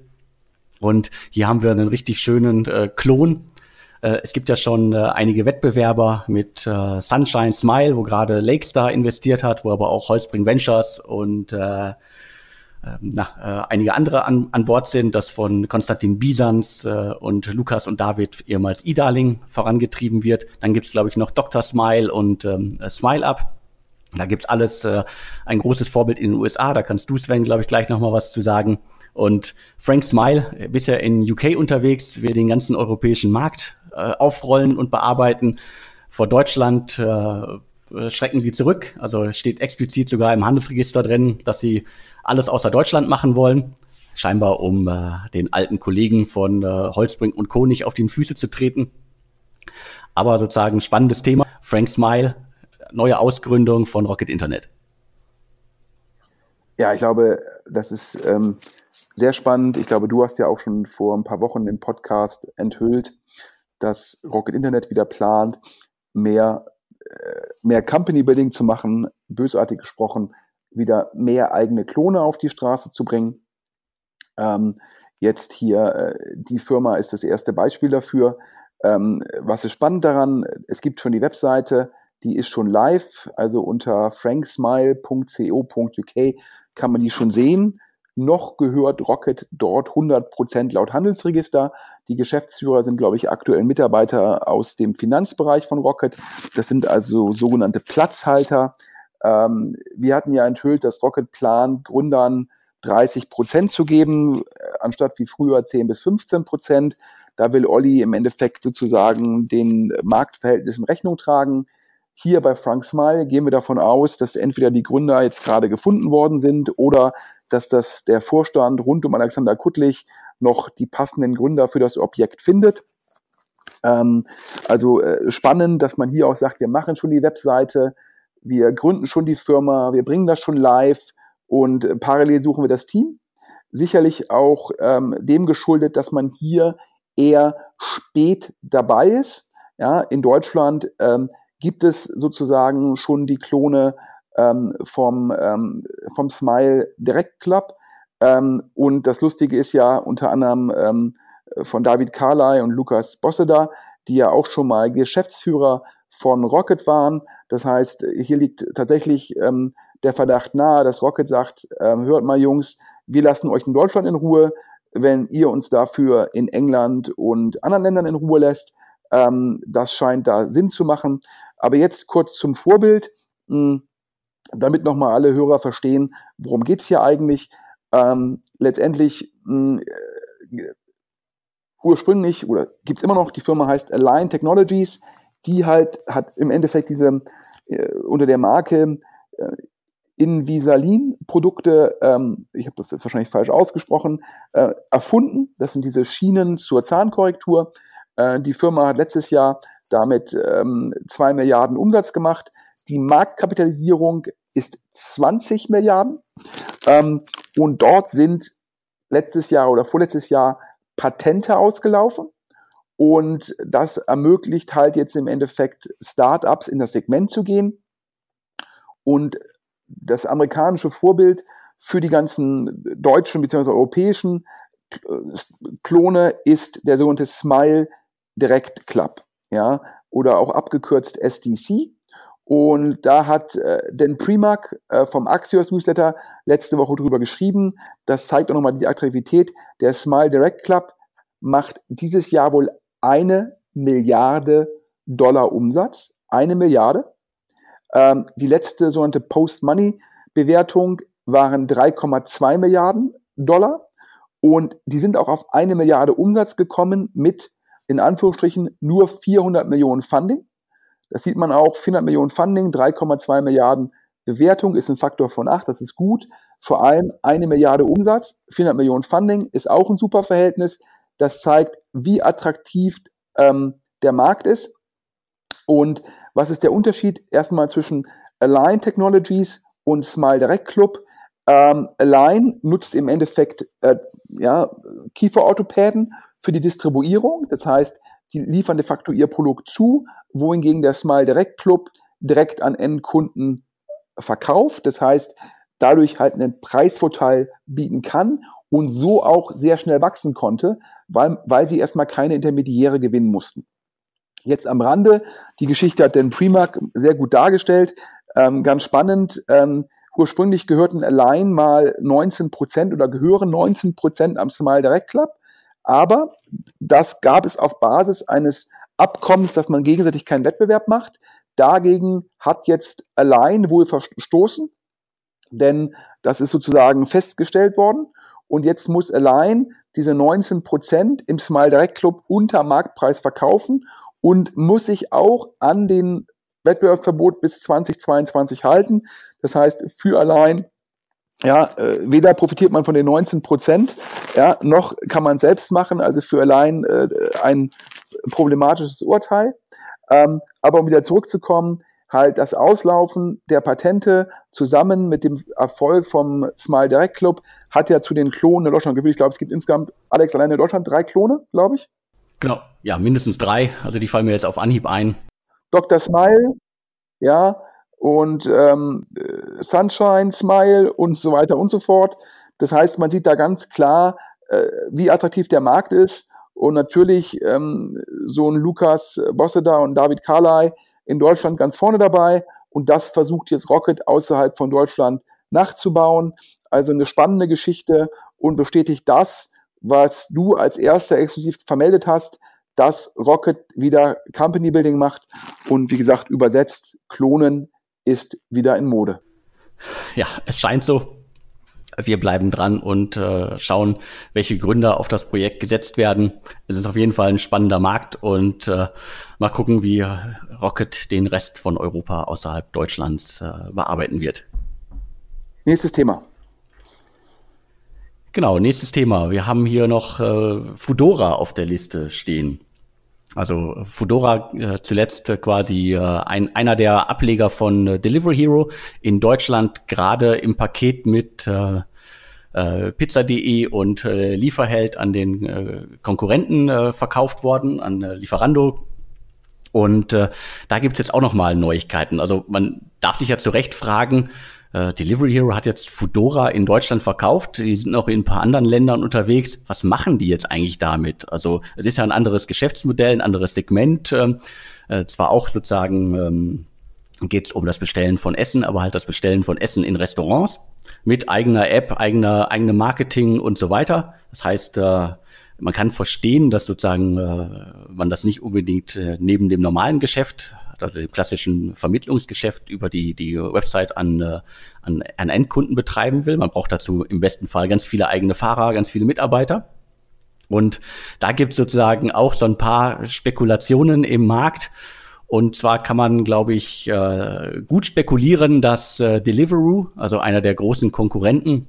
Und hier haben wir einen richtig schönen Klon äh, es gibt ja schon äh, einige Wettbewerber mit äh, Sunshine Smile, wo gerade Lakestar investiert hat, wo aber auch Holzbring Ventures und äh, na, äh, einige andere an, an Bord sind, das von Konstantin Bisans äh, und Lukas und David ehemals E-Darling vorangetrieben wird. Dann gibt's glaube ich, noch Dr. Smile und ähm, Smile Up. Da gibt's alles, äh, ein großes Vorbild in den USA. Da kannst du, Sven, glaube ich, gleich noch mal was zu sagen. Und Frank Smile, bisher in UK unterwegs, will den ganzen europäischen Markt äh, aufrollen und bearbeiten. Vor Deutschland äh, schrecken sie zurück. Also steht explizit sogar im Handelsregister drin, dass sie alles außer Deutschland machen wollen. Scheinbar um äh, den alten Kollegen von äh, Holzbring und Co. nicht auf die Füße zu treten. Aber sozusagen spannendes Thema. Frank Smile, neue Ausgründung von Rocket Internet. Ja, ich glaube, das ist ähm, sehr spannend. Ich glaube, du hast ja auch schon vor ein paar Wochen im Podcast enthüllt, dass Rocket Internet wieder plant, mehr, äh, mehr Company Building zu machen, bösartig gesprochen, wieder mehr eigene Klone auf die Straße zu bringen. Ähm, jetzt hier, äh, die Firma ist das erste Beispiel dafür. Ähm, was ist spannend daran? Es gibt schon die Webseite, die ist schon live, also unter franksmile.co.uk kann man die schon sehen. Noch gehört Rocket dort 100% laut Handelsregister. Die Geschäftsführer sind, glaube ich, aktuell Mitarbeiter aus dem Finanzbereich von Rocket. Das sind also sogenannte Platzhalter. Ähm, wir hatten ja enthüllt, dass Rocket plant, Gründern 30 Prozent zu geben, äh, anstatt wie früher 10 bis 15 Prozent. Da will Olli im Endeffekt sozusagen den Marktverhältnissen Rechnung tragen. Hier bei Frank Smile gehen wir davon aus, dass entweder die Gründer jetzt gerade gefunden worden sind oder dass das der Vorstand rund um Alexander Kuttlich noch die passenden Gründer für das Objekt findet. Ähm, also äh, spannend, dass man hier auch sagt, wir machen schon die Webseite, wir gründen schon die Firma, wir bringen das schon live und äh, parallel suchen wir das Team. Sicherlich auch ähm, dem geschuldet, dass man hier eher spät dabei ist. Ja, in Deutschland ähm, gibt es sozusagen schon die Klone ähm, vom, ähm, vom Smile Direct Club. Ähm, und das Lustige ist ja unter anderem ähm, von David Carley und Lukas Bosseda, die ja auch schon mal Geschäftsführer von Rocket waren. Das heißt, hier liegt tatsächlich ähm, der Verdacht nahe, dass Rocket sagt, ähm, hört mal Jungs, wir lassen euch in Deutschland in Ruhe, wenn ihr uns dafür in England und anderen Ländern in Ruhe lässt. Das scheint da Sinn zu machen. Aber jetzt kurz zum Vorbild, hm, damit nochmal alle Hörer verstehen, worum geht es hier eigentlich. Ähm, letztendlich mh, hm, äh, ursprünglich oder gibt es immer noch, die Firma heißt Align Technologies, die halt hat im Endeffekt diese äh, unter der Marke äh, Invisalin-Produkte, ähm, ich habe das jetzt wahrscheinlich falsch ausgesprochen, äh, erfunden. Das sind diese Schienen zur Zahnkorrektur. Äh, die Firma hat letztes Jahr damit ähm, 2 Milliarden Umsatz gemacht. Die Marktkapitalisierung ist 20 Milliarden. Ähm, und dort sind letztes Jahr oder vorletztes Jahr Patente ausgelaufen. Und das ermöglicht halt jetzt im Endeffekt Startups in das Segment zu gehen. Und das amerikanische Vorbild für die ganzen deutschen bzw. europäischen Klone ist der sogenannte Smile Direct Club, ja, oder auch abgekürzt SDC. Und da hat äh, Dan Primack äh, vom Axios Newsletter letzte Woche drüber geschrieben. Das zeigt auch nochmal die Attraktivität. Der Smile Direct Club macht dieses Jahr wohl eine Milliarde Dollar Umsatz. Eine Milliarde. Ähm, die letzte sogenannte Post-Money-Bewertung waren 3,2 Milliarden Dollar. Und die sind auch auf eine Milliarde Umsatz gekommen mit, in Anführungsstrichen, nur 400 Millionen Funding. Das sieht man auch, 400 Millionen Funding, 3,2 Milliarden Bewertung ist ein Faktor von 8, das ist gut. Vor allem eine Milliarde Umsatz, 400 Millionen Funding ist auch ein super Verhältnis. Das zeigt, wie attraktiv ähm, der Markt ist. Und was ist der Unterschied erstmal zwischen Align Technologies und Smile Direct Club? Ähm, Align nutzt im Endeffekt äh, ja, Kieferorthopäden für die Distribuierung. Das heißt, die liefern de facto ihr Produkt zu, wohingegen der Smile Direct Club direkt an Endkunden verkauft. Das heißt, dadurch halt einen Preisvorteil bieten kann und so auch sehr schnell wachsen konnte, weil, weil sie erstmal keine Intermediäre gewinnen mussten. Jetzt am Rande, die Geschichte hat Dan Primark sehr gut dargestellt, ähm, ganz spannend. Ähm, ursprünglich gehörten allein mal 19 Prozent oder gehören 19 Prozent am Smile Direct Club, aber das gab es auf Basis eines Abkommens, dass man gegenseitig keinen Wettbewerb macht. Dagegen hat jetzt allein wohl verstoßen, denn das ist sozusagen festgestellt worden. Und jetzt muss allein diese 19 Prozent im Smile Direct Club unter Marktpreis verkaufen und muss sich auch an den Wettbewerbsverbot bis 2022 halten. Das heißt, für allein ja, äh, weder profitiert man von den 19 Prozent, ja, noch kann man selbst machen, also für allein äh, ein problematisches Urteil. Ähm, aber um wieder zurückzukommen, halt das Auslaufen der Patente zusammen mit dem Erfolg vom Smile Direct Club hat ja zu den Klonen in Deutschland geführt. Ich glaube, es gibt insgesamt, Alex, allein in Deutschland drei Klone, glaube ich. Genau, ja, mindestens drei. Also die fallen mir jetzt auf Anhieb ein. Dr. Smile, ja, und ähm, Sunshine Smile und so weiter und so fort. Das heißt, man sieht da ganz klar, äh, wie attraktiv der Markt ist. Und natürlich ähm, so ein Lukas Bosseda und David Carley in Deutschland ganz vorne dabei. Und das versucht jetzt Rocket außerhalb von Deutschland nachzubauen. Also eine spannende Geschichte und bestätigt das, was du als erster exklusiv vermeldet hast, dass Rocket wieder Company Building macht und wie gesagt übersetzt Klonen ist wieder in Mode. Ja, es scheint so. Wir bleiben dran und äh, schauen, welche Gründer auf das Projekt gesetzt werden. Es ist auf jeden Fall ein spannender Markt und äh, mal gucken, wie Rocket den Rest von Europa außerhalb Deutschlands äh, bearbeiten wird. Nächstes Thema. Genau, nächstes Thema. Wir haben hier noch äh, Fudora auf der Liste stehen. Also Fudora äh, zuletzt äh, quasi äh, ein, einer der Ableger von äh, Delivery Hero in Deutschland gerade im Paket mit äh, äh, Pizza.de und äh, Lieferheld an den äh, Konkurrenten äh, verkauft worden, an äh, Lieferando. Und äh, da gibt's jetzt auch noch mal Neuigkeiten. Also man darf sich ja zu Recht fragen, äh, Delivery Hero hat jetzt Fudora in Deutschland verkauft. Die sind noch in ein paar anderen Ländern unterwegs. Was machen die jetzt eigentlich damit? Also es ist ja ein anderes Geschäftsmodell, ein anderes Segment. Ähm, äh, zwar auch sozusagen ähm, geht es um das Bestellen von Essen, aber halt das Bestellen von Essen in Restaurants mit eigener App, eigener eigenem Marketing und so weiter. Das heißt, äh, man kann verstehen, dass sozusagen äh, man das nicht unbedingt äh, neben dem normalen Geschäft also dem klassischen Vermittlungsgeschäft über die, die Website an, äh, an, an Endkunden betreiben will. Man braucht dazu im besten Fall ganz viele eigene Fahrer, ganz viele Mitarbeiter. Und da gibt es sozusagen auch so ein paar Spekulationen im Markt. Und zwar kann man, glaube ich, äh, gut spekulieren, dass äh, Deliveroo, also einer der großen Konkurrenten,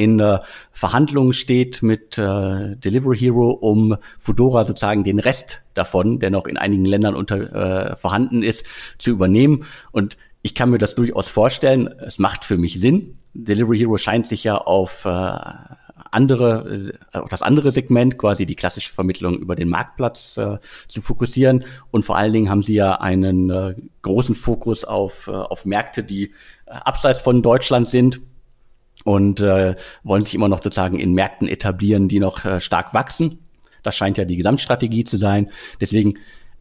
in äh, Verhandlungen steht mit äh, Delivery Hero, um Fudora sozusagen den Rest davon, der noch in einigen Ländern unter, äh, vorhanden ist, zu übernehmen. Und ich kann mir das durchaus vorstellen. Es macht für mich Sinn. Delivery Hero scheint sich ja auf äh, andere, äh, das andere Segment, quasi die klassische Vermittlung über den Marktplatz äh, zu fokussieren. Und vor allen Dingen haben sie ja einen äh, großen Fokus auf, äh, auf Märkte, die äh, abseits von Deutschland sind und äh, wollen sich immer noch sozusagen in Märkten etablieren, die noch äh, stark wachsen. Das scheint ja die Gesamtstrategie zu sein. Deswegen,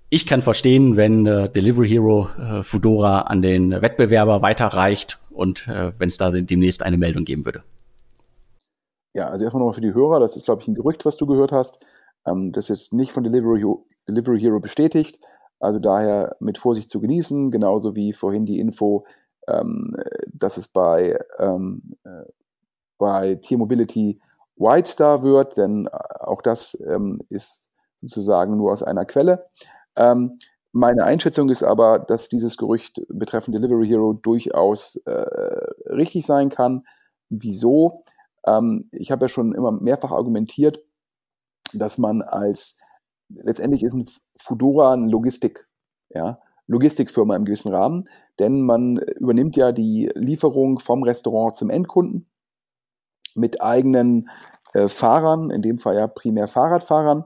ich kann verstehen, wenn äh, Delivery Hero äh, Fudora an den Wettbewerber weiterreicht und äh, wenn es da demnächst eine Meldung geben würde. Ja, also erstmal nochmal für die Hörer, das ist, glaube ich, ein Gerücht, was du gehört hast. Ähm, das ist nicht von Delivery Delivery Hero bestätigt. Also daher mit Vorsicht zu genießen, genauso wie vorhin die Info, ähm, dass es bei, ähm, äh, bei T-Mobility Whitestar wird, denn äh, auch das ähm, ist sozusagen nur aus einer Quelle. Ähm, meine Einschätzung ist aber, dass dieses Gerücht betreffend Delivery Hero durchaus äh, richtig sein kann. Wieso? Ähm, ich habe ja schon immer mehrfach argumentiert, dass man als letztendlich ist ein Fudora ein Logistik, ja, Logistikfirma im gewissen Rahmen, denn man übernimmt ja die Lieferung vom Restaurant zum Endkunden mit eigenen äh, Fahrern, in dem Fall ja primär Fahrradfahrern.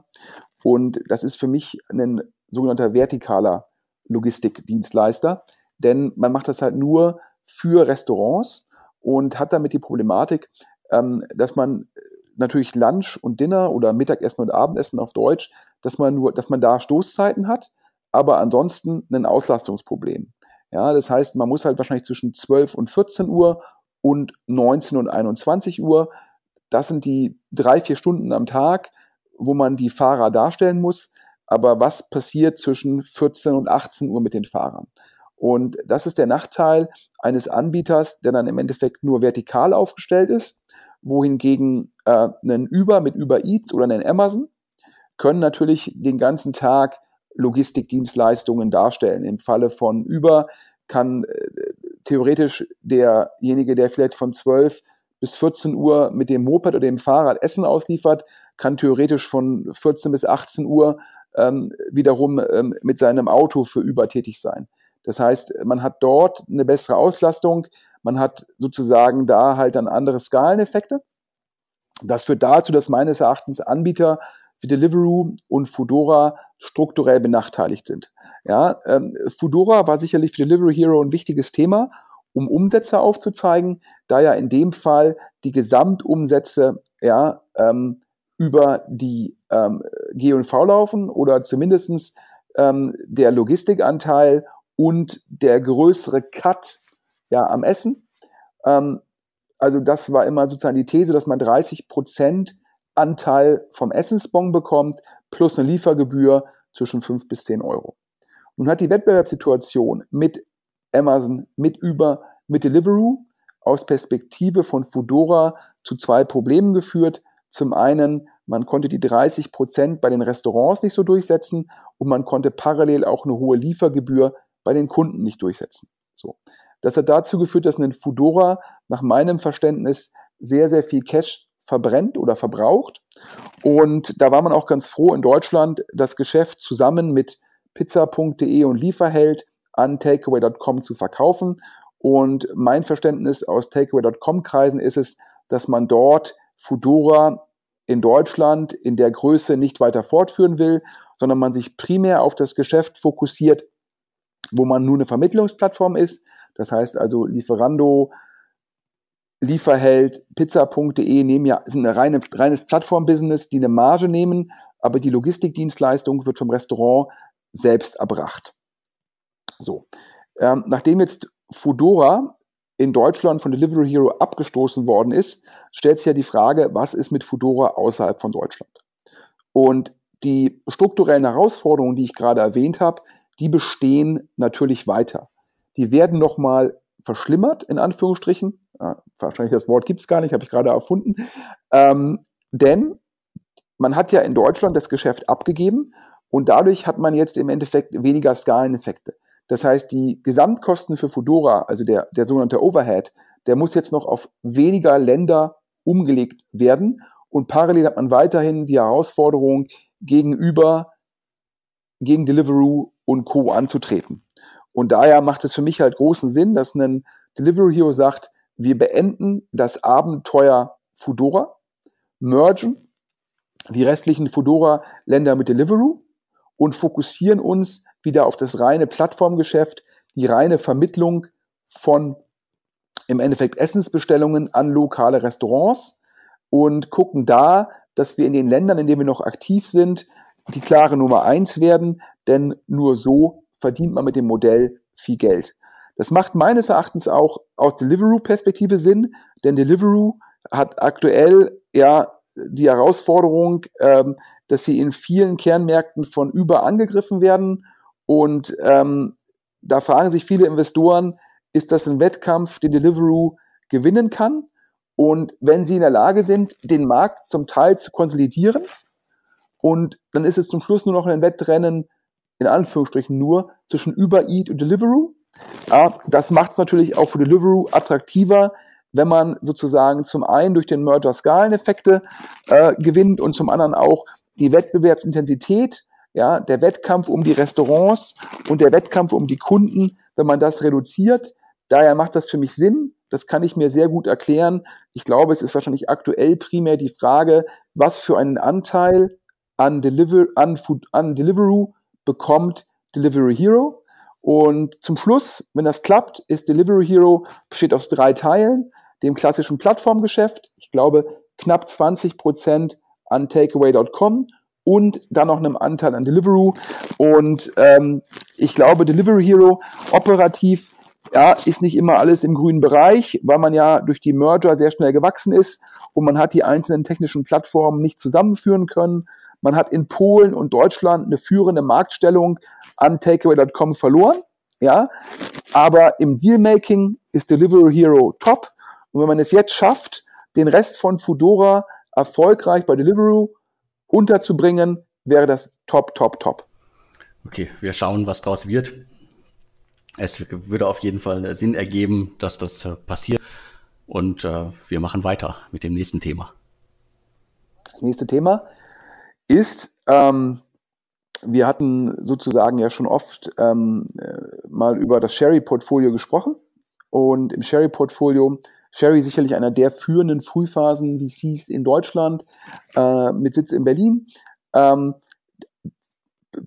Und das ist für mich ein sogenannter vertikaler Logistikdienstleister, denn man macht das halt nur für Restaurants und hat damit die Problematik, ähm, dass man natürlich Lunch und Dinner oder Mittagessen und Abendessen auf Deutsch, dass man nur, dass man da Stoßzeiten hat, aber ansonsten ein Auslastungsproblem. Ja, das heißt, man muss halt wahrscheinlich zwischen 12 und 14 Uhr und 19 und 21 Uhr, das sind die drei, vier Stunden am Tag, wo man die Fahrer darstellen muss. Aber was passiert zwischen 14 und 18 Uhr mit den Fahrern? Und das ist der Nachteil eines Anbieters, der dann im Endeffekt nur vertikal aufgestellt ist wohingegen äh, ein Uber mit Uber Eats oder ein Amazon können natürlich den ganzen Tag Logistikdienstleistungen darstellen. Im Falle von Uber kann äh, theoretisch derjenige, der vielleicht von 12 bis 14 Uhr mit dem Moped oder dem Fahrrad Essen ausliefert, kann theoretisch von 14 bis 18 Uhr ähm, wiederum ähm, mit seinem Auto für Uber tätig sein. Das heißt, man hat dort eine bessere Auslastung, man hat sozusagen da halt dann andere Skaleneffekte. Das führt dazu, dass meines Erachtens Anbieter wie Deliveroo und Fudora strukturell benachteiligt sind. Ja, ähm, Fudora war sicherlich für Delivery Hero ein wichtiges Thema, um Umsätze aufzuzeigen, da ja in dem Fall die Gesamtumsätze ja, ähm, über die ähm, G&V laufen oder zumindestens ähm, der Logistikanteil und der größere Cut ja, am Essen. Ähm, also das war immer sozusagen die These, dass man 30 Prozent Anteil vom Essensbon bekommt, plus eine Liefergebühr zwischen 5 bis 10 Euro. Nun hat die Wettbewerbssituation mit Amazon, mit Uber, mit Deliveroo aus Perspektive von Foodora zu zwei Problemen geführt. Zum einen, man konnte die 30 Prozent bei den Restaurants nicht so durchsetzen und man konnte parallel auch eine hohe Liefergebühr bei den Kunden nicht durchsetzen. So. Das hat dazu geführt, dass ein Fudora nach meinem Verständnis sehr, sehr viel Cash verbrennt oder verbraucht. Und da war man auch ganz froh, in Deutschland das Geschäft zusammen mit pizza.de und Lieferheld an takeaway.com zu verkaufen. Und mein Verständnis aus takeaway.com-Kreisen ist es, dass man dort Fudora in Deutschland in der Größe nicht weiter fortführen will, sondern man sich primär auf das Geschäft fokussiert, wo man nur eine Vermittlungsplattform ist, das heißt also Lieferando, Lieferheld, Pizza.de nehmen ja, sind ein reine, reines Plattformbusiness, die eine Marge nehmen, aber die Logistikdienstleistung wird vom Restaurant selbst erbracht. So. Ähm, nachdem jetzt Fudora in Deutschland von Delivery Hero abgestoßen worden ist, stellt sich ja die Frage, was ist mit Fudora außerhalb von Deutschland? Und die strukturellen Herausforderungen, die ich gerade erwähnt habe, die bestehen natürlich weiter die werden nochmal verschlimmert, in Anführungsstrichen. Ja, wahrscheinlich das Wort gibt es gar nicht, habe ich gerade erfunden. Ähm, denn man hat ja in Deutschland das Geschäft abgegeben und dadurch hat man jetzt im Endeffekt weniger Skaleneffekte. Das heißt, die Gesamtkosten für Fudora, also der, der sogenannte Overhead, der muss jetzt noch auf weniger Länder umgelegt werden. Und parallel hat man weiterhin die Herausforderung, gegenüber, gegen Deliveroo und Co. anzutreten. Und daher macht es für mich halt großen Sinn, dass ein Delivery Hero sagt, wir beenden das Abenteuer Fudora. mergen die restlichen Fedora-Länder mit Deliveroo und fokussieren uns wieder auf das reine Plattformgeschäft, die reine Vermittlung von im Endeffekt Essensbestellungen an lokale Restaurants und gucken da, dass wir in den Ländern, in denen wir noch aktiv sind, die klare Nummer eins werden, denn nur so verdient man mit dem Modell viel Geld. Das macht meines Erachtens auch aus Deliveroo-Perspektive Sinn, denn Deliveroo hat aktuell ja die Herausforderung, ähm, dass sie in vielen Kernmärkten von über angegriffen werden. Und ähm, da fragen sich viele Investoren, ist das ein Wettkampf, den Deliveroo gewinnen kann? Und wenn sie in der Lage sind, den Markt zum Teil zu konsolidieren, und dann ist es zum Schluss nur noch ein Wettrennen, in Anführungsstrichen nur, zwischen Uber Eat und Deliveroo. Ja, das macht es natürlich auch für Deliveroo attraktiver, wenn man sozusagen zum einen durch den Merger Skaleneffekte äh, gewinnt und zum anderen auch die Wettbewerbsintensität, ja, der Wettkampf um die Restaurants und der Wettkampf um die Kunden, wenn man das reduziert. Daher macht das für mich Sinn. Das kann ich mir sehr gut erklären. Ich glaube, es ist wahrscheinlich aktuell primär die Frage, was für einen Anteil an, Deliver an, Food, an Deliveroo bekommt Delivery Hero. Und zum Schluss, wenn das klappt, ist Delivery Hero besteht aus drei Teilen dem klassischen Plattformgeschäft. Ich glaube, knapp 20 Prozent an Takeaway.com und dann noch einem Anteil an Deliveroo. Und ähm, ich glaube, Delivery Hero operativ ja, ist nicht immer alles im grünen Bereich, weil man ja durch die Merger sehr schnell gewachsen ist und man hat die einzelnen technischen Plattformen nicht zusammenführen können. Man hat in Polen und Deutschland eine führende Marktstellung an Takeaway.com verloren. Ja, aber im Dealmaking ist Delivery Hero top und wenn man es jetzt schafft, den Rest von Fudora erfolgreich bei Deliveroo unterzubringen, wäre das top, top, top. Okay, wir schauen, was daraus wird. Es würde auf jeden Fall Sinn ergeben, dass das äh, passiert. Und äh, wir machen weiter mit dem nächsten Thema. Das nächste Thema ist, ähm, wir hatten sozusagen ja schon oft ähm, äh, mal über das Sherry-Portfolio gesprochen. Und im Sherry-Portfolio Sherry sicherlich einer der führenden Frühphasen VCs in Deutschland äh, mit Sitz in Berlin. Ähm,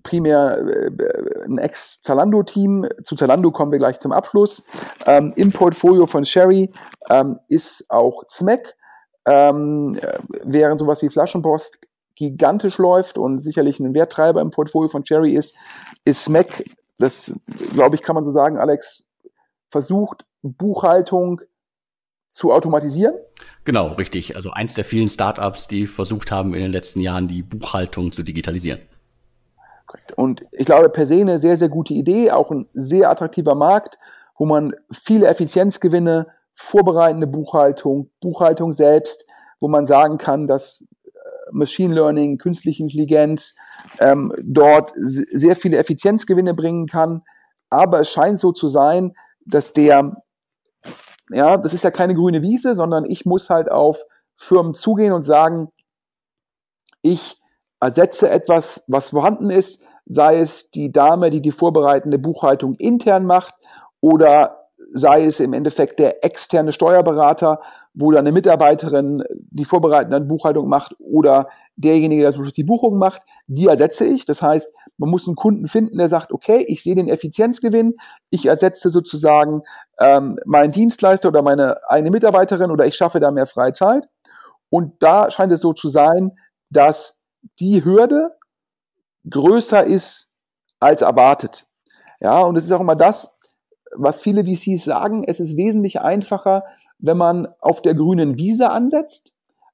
primär äh, ein Ex-Zalando-Team. Zu Zalando kommen wir gleich zum Abschluss. Ähm, Im Portfolio von Sherry ähm, ist auch SMAC, ähm, während sowas wie Flaschenpost gigantisch läuft und sicherlich ein Werttreiber im Portfolio von Sherry ist, ist SMAC, das glaube ich, kann man so sagen, Alex, versucht Buchhaltung zu automatisieren? Genau, richtig. Also eins der vielen Startups, die versucht haben, in den letzten Jahren die Buchhaltung zu digitalisieren. Und ich glaube, per se eine sehr, sehr gute Idee, auch ein sehr attraktiver Markt, wo man viele Effizienzgewinne, vorbereitende Buchhaltung, Buchhaltung selbst, wo man sagen kann, dass Machine Learning, künstliche Intelligenz ähm, dort sehr viele Effizienzgewinne bringen kann. Aber es scheint so zu sein, dass der ja, das ist ja keine grüne Wiese, sondern ich muss halt auf Firmen zugehen und sagen, ich ersetze etwas, was vorhanden ist, sei es die Dame, die die vorbereitende Buchhaltung intern macht oder sei es im Endeffekt der externe Steuerberater, wo dann eine Mitarbeiterin die vorbereitende Buchhaltung macht oder derjenige, der zum Schluss die Buchung macht, die ersetze ich. Das heißt, man muss einen Kunden finden, der sagt, okay, ich sehe den Effizienzgewinn, ich ersetze sozusagen ähm, meinen Dienstleister oder meine eine Mitarbeiterin oder ich schaffe da mehr Freizeit. Und da scheint es so zu sein, dass die Hürde größer ist als erwartet. Ja, und es ist auch immer das, was viele VCs sagen, es ist wesentlich einfacher, wenn man auf der grünen Wiese ansetzt,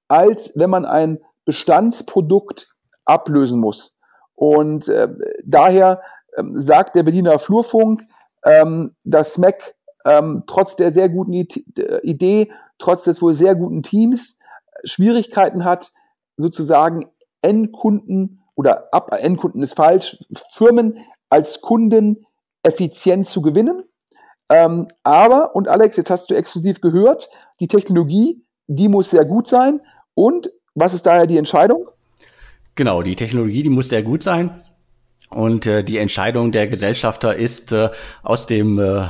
als wenn man ein Bestandsprodukt ablösen muss. Und äh, daher äh, sagt der Berliner Flurfunk, ähm, dass Mac ähm, trotz der sehr guten Idee, trotz des wohl sehr guten Teams Schwierigkeiten hat, sozusagen Endkunden oder ab Endkunden ist falsch, Firmen als Kunden effizient zu gewinnen. Ähm, aber, und Alex, jetzt hast du exklusiv gehört, die Technologie, die muss sehr gut sein. Und was ist daher die Entscheidung? Genau, die Technologie, die muss sehr gut sein. Und äh, die Entscheidung der Gesellschafter ist, äh, aus dem, äh,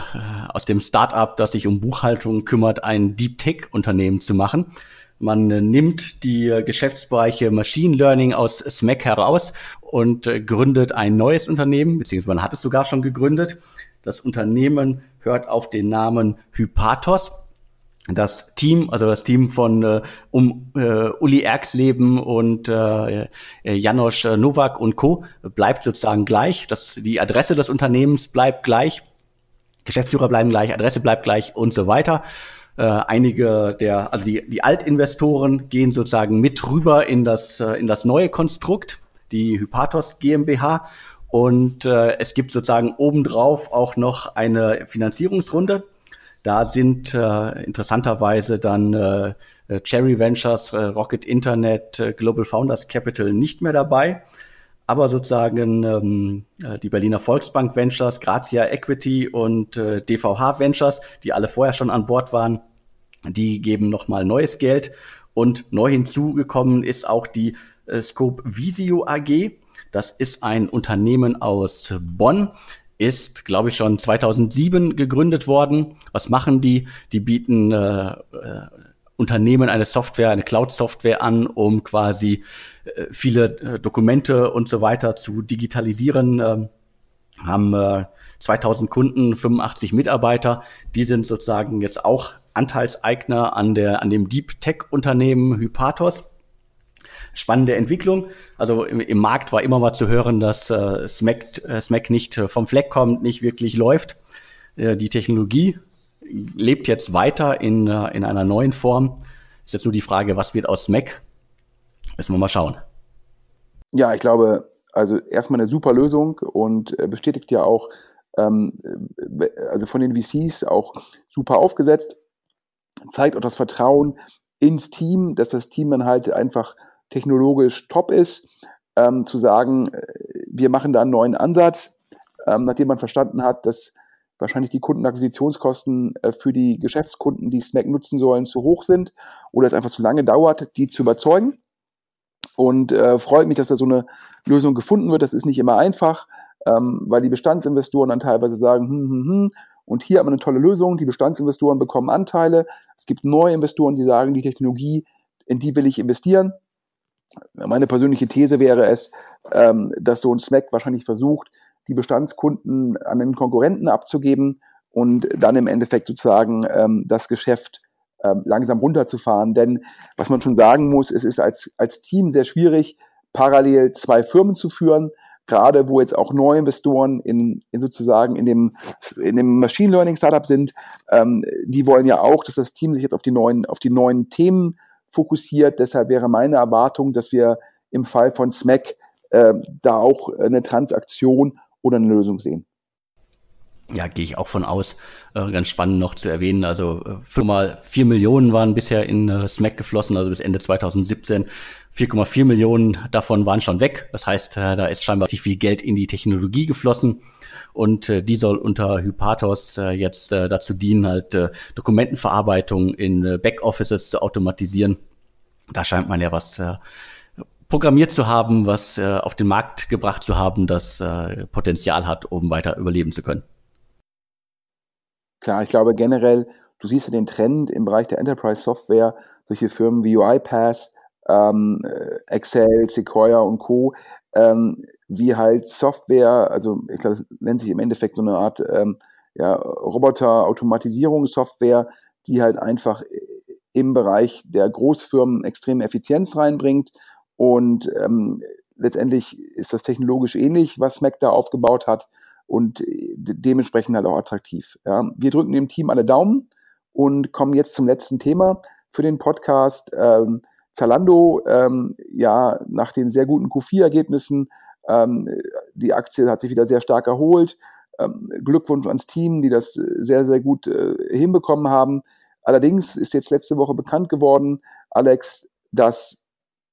dem Start-up, das sich um Buchhaltung kümmert, ein Deep Tech-Unternehmen zu machen. Man äh, nimmt die äh, Geschäftsbereiche Machine Learning aus SMAC heraus und äh, gründet ein neues Unternehmen, beziehungsweise man hat es sogar schon gegründet. Das Unternehmen hört auf den Namen Hypatos. Das Team, also das Team von äh, um äh, Uli Erxleben und äh, Janosch Nowak und Co. bleibt sozusagen gleich. Das, die Adresse des Unternehmens bleibt gleich. Geschäftsführer bleiben gleich, Adresse bleibt gleich und so weiter. Äh, einige der, also die, die Altinvestoren gehen sozusagen mit rüber in das, äh, in das neue Konstrukt, die Hypatos GmbH. Und äh, es gibt sozusagen obendrauf auch noch eine Finanzierungsrunde. Da sind äh, interessanterweise dann äh, Cherry Ventures, äh, Rocket Internet, äh, Global Founders Capital nicht mehr dabei. Aber sozusagen ähm, äh, die Berliner Volksbank Ventures, Grazia Equity und äh, DVH Ventures, die alle vorher schon an Bord waren, die geben nochmal neues Geld. Und neu hinzugekommen ist auch die äh, Scope Visio AG. Das ist ein Unternehmen aus Bonn, ist, glaube ich, schon 2007 gegründet worden. Was machen die? Die bieten äh, äh, Unternehmen eine Software, eine Cloud-Software an, um quasi äh, viele äh, Dokumente und so weiter zu digitalisieren. Ähm, haben äh, 2000 Kunden, 85 Mitarbeiter. Die sind sozusagen jetzt auch Anteilseigner an der an dem Deep Tech Unternehmen Hypatos. Spannende Entwicklung. Also im, im Markt war immer mal zu hören, dass äh, Smack, äh, Smack nicht äh, vom Fleck kommt, nicht wirklich läuft. Äh, die Technologie lebt jetzt weiter in, äh, in einer neuen Form. Ist jetzt nur die Frage, was wird aus Mac? Müssen wir mal schauen. Ja, ich glaube, also erstmal eine super Lösung und äh, bestätigt ja auch, ähm, äh, also von den VCs auch super aufgesetzt, zeigt auch das Vertrauen ins Team, dass das Team dann halt einfach technologisch top ist, ähm, zu sagen, wir machen da einen neuen Ansatz, ähm, nachdem man verstanden hat, dass wahrscheinlich die Kundenakquisitionskosten äh, für die Geschäftskunden, die Snack nutzen sollen, zu hoch sind oder es einfach zu lange dauert, die zu überzeugen. Und äh, freut mich, dass da so eine Lösung gefunden wird. Das ist nicht immer einfach, ähm, weil die Bestandsinvestoren dann teilweise sagen, hm, hm, hm, und hier haben wir eine tolle Lösung. Die Bestandsinvestoren bekommen Anteile. Es gibt neue Investoren, die sagen, die Technologie, in die will ich investieren. Meine persönliche These wäre es, ähm, dass so ein Snack wahrscheinlich versucht, die Bestandskunden an den Konkurrenten abzugeben und dann im Endeffekt sozusagen ähm, das Geschäft ähm, langsam runterzufahren. Denn was man schon sagen muss, es ist als, als Team sehr schwierig, parallel zwei Firmen zu führen, gerade wo jetzt auch neue Investoren in, in sozusagen in dem, in dem Machine Learning Startup sind. Ähm, die wollen ja auch, dass das Team sich jetzt auf die neuen, auf die neuen Themen fokussiert. Deshalb wäre meine Erwartung, dass wir im Fall von SMAC äh, da auch eine Transaktion oder eine Lösung sehen. Ja, gehe ich auch von aus. Äh, ganz spannend noch zu erwähnen. Also äh, 4,4 Millionen waren bisher in äh, SMAC geflossen, also bis Ende 2017. 4,4 Millionen davon waren schon weg. Das heißt, äh, da ist scheinbar viel Geld in die Technologie geflossen. Und äh, die soll unter Hypatos äh, jetzt äh, dazu dienen, halt äh, Dokumentenverarbeitung in äh, Backoffices zu automatisieren. Da scheint man ja was äh, programmiert zu haben, was äh, auf den Markt gebracht zu haben, das äh, Potenzial hat, um weiter überleben zu können. Klar, ich glaube generell, du siehst ja den Trend im Bereich der Enterprise Software, solche Firmen wie UiPath, ähm, äh, Excel, Sequoia und Co., ähm, wie halt Software, also ich glaube, das nennt sich im Endeffekt so eine Art ähm, ja, Roboter-Automatisierungssoftware, die halt einfach im Bereich der Großfirmen extreme Effizienz reinbringt und ähm, letztendlich ist das technologisch ähnlich, was Mac da aufgebaut hat und dementsprechend halt auch attraktiv. Ja. Wir drücken dem Team alle Daumen und kommen jetzt zum letzten Thema für den Podcast. Ähm, Zalando, ähm, ja, nach den sehr guten Q4-Ergebnissen, ähm, die Aktie hat sich wieder sehr stark erholt. Ähm, Glückwunsch ans Team, die das sehr, sehr gut äh, hinbekommen haben. Allerdings ist jetzt letzte Woche bekannt geworden, Alex, dass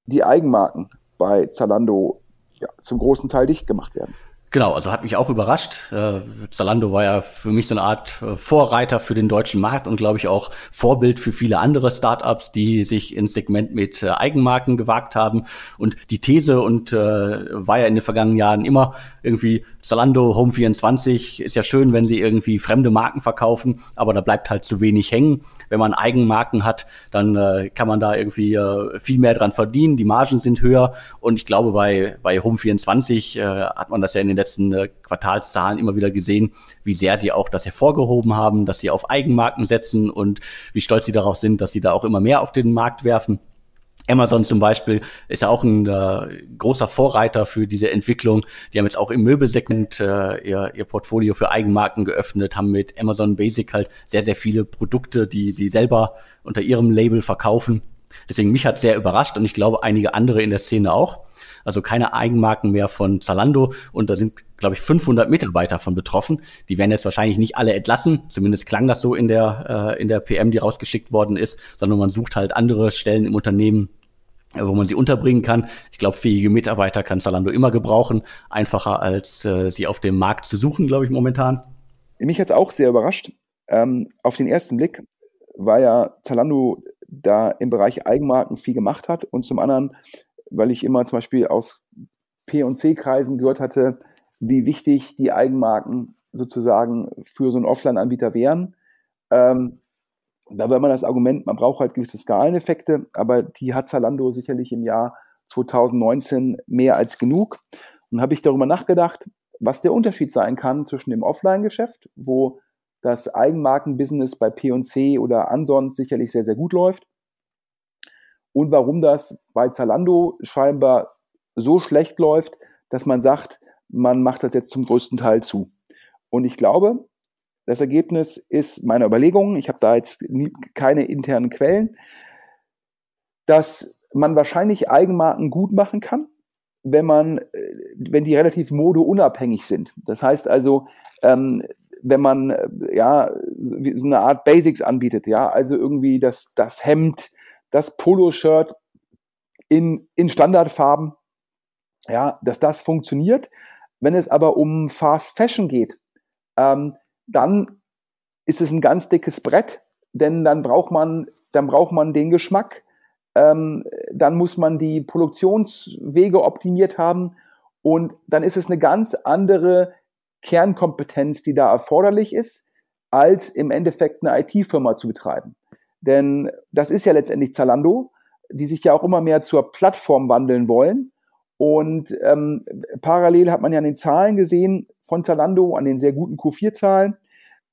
die Eigenmarken bei Zalando ja, zum großen Teil dicht gemacht werden. Genau, also hat mich auch überrascht. Äh, Zalando war ja für mich so eine Art äh, Vorreiter für den deutschen Markt und glaube ich auch Vorbild für viele andere Startups, die sich ins Segment mit äh, Eigenmarken gewagt haben. Und die These und war ja in den vergangenen Jahren immer irgendwie Zalando Home 24 ist ja schön, wenn sie irgendwie fremde Marken verkaufen, aber da bleibt halt zu wenig hängen. Wenn man Eigenmarken hat, dann kann man da irgendwie viel mehr dran verdienen. Die Margen sind höher und ich glaube bei bei Home 24 äh, hat man das ja in den letzten äh, Quartalszahlen immer wieder gesehen, wie sehr sie auch das hervorgehoben haben, dass sie auf Eigenmarken setzen und wie stolz sie darauf sind, dass sie da auch immer mehr auf den Markt werfen. Amazon zum Beispiel ist ja auch ein äh, großer Vorreiter für diese Entwicklung. Die haben jetzt auch im Möbelsegment äh, ihr, ihr Portfolio für Eigenmarken geöffnet, haben mit Amazon Basic halt sehr, sehr viele Produkte, die sie selber unter ihrem Label verkaufen. Deswegen mich hat sehr überrascht und ich glaube einige andere in der Szene auch also keine Eigenmarken mehr von Zalando und da sind, glaube ich, 500 Mitarbeiter von betroffen. Die werden jetzt wahrscheinlich nicht alle entlassen, zumindest klang das so in der, äh, in der PM, die rausgeschickt worden ist, sondern man sucht halt andere Stellen im Unternehmen, äh, wo man sie unterbringen kann. Ich glaube, fähige Mitarbeiter kann Zalando immer gebrauchen, einfacher als äh, sie auf dem Markt zu suchen, glaube ich, momentan. Mich hat es auch sehr überrascht. Ähm, auf den ersten Blick war ja Zalando da im Bereich Eigenmarken viel gemacht hat und zum anderen weil ich immer zum Beispiel aus P- und C-Kreisen gehört hatte, wie wichtig die Eigenmarken sozusagen für so einen Offline-Anbieter wären. Ähm, da war immer das Argument, man braucht halt gewisse Skaleneffekte, aber die hat Zalando sicherlich im Jahr 2019 mehr als genug. Und habe ich darüber nachgedacht, was der Unterschied sein kann zwischen dem Offline-Geschäft, wo das Eigenmarkenbusiness bei P&C oder ansonsten sicherlich sehr, sehr gut läuft, und warum das bei Zalando scheinbar so schlecht läuft, dass man sagt, man macht das jetzt zum größten Teil zu. Und ich glaube, das Ergebnis ist meiner Überlegung, ich habe da jetzt nie, keine internen Quellen, dass man wahrscheinlich Eigenmarken gut machen kann, wenn man, äh, wenn die relativ modeunabhängig sind. Das heißt also, ähm, wenn man äh, ja so eine Art Basics anbietet, ja, also irgendwie das, das Hemd, das Poloshirt in, in Standardfarben, ja, dass das funktioniert. Wenn es aber um Fast Fashion geht, ähm, dann ist es ein ganz dickes Brett, denn dann braucht man, dann braucht man den Geschmack, ähm, dann muss man die Produktionswege optimiert haben und dann ist es eine ganz andere Kernkompetenz, die da erforderlich ist, als im Endeffekt eine IT-Firma zu betreiben. Denn das ist ja letztendlich Zalando, die sich ja auch immer mehr zur Plattform wandeln wollen. Und ähm, parallel hat man ja an den Zahlen gesehen von Zalando, an den sehr guten Q4-Zahlen.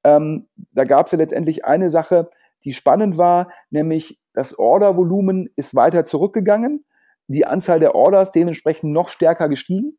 Ähm, da gab es ja letztendlich eine Sache, die spannend war, nämlich das Ordervolumen ist weiter zurückgegangen, die Anzahl der Orders dementsprechend noch stärker gestiegen.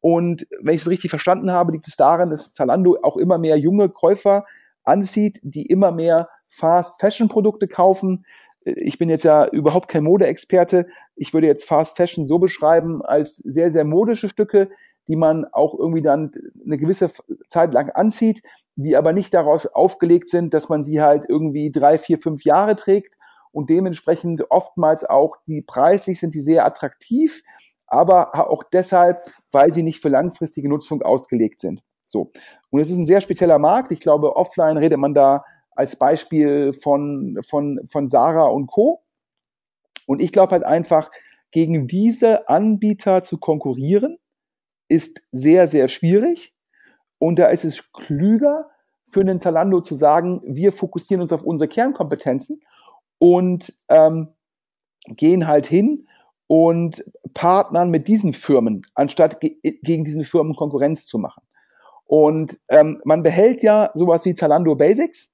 Und wenn ich es richtig verstanden habe, liegt es daran, dass Zalando auch immer mehr junge Käufer anzieht, die immer mehr Fast-Fashion-Produkte kaufen. Ich bin jetzt ja überhaupt kein Modeexperte. Ich würde jetzt Fast Fashion so beschreiben als sehr, sehr modische Stücke, die man auch irgendwie dann eine gewisse Zeit lang anzieht, die aber nicht daraus aufgelegt sind, dass man sie halt irgendwie drei, vier, fünf Jahre trägt und dementsprechend oftmals auch die preislich sind die sehr attraktiv, aber auch deshalb, weil sie nicht für langfristige Nutzung ausgelegt sind. So. Und es ist ein sehr spezieller Markt. Ich glaube, offline redet man da als Beispiel von, von, von Sarah und Co. Und ich glaube halt einfach, gegen diese Anbieter zu konkurrieren, ist sehr, sehr schwierig. Und da ist es klüger für den Zalando zu sagen, wir fokussieren uns auf unsere Kernkompetenzen und ähm, gehen halt hin und partnern mit diesen Firmen, anstatt ge gegen diesen Firmen Konkurrenz zu machen. Und ähm, man behält ja sowas wie Zalando Basics,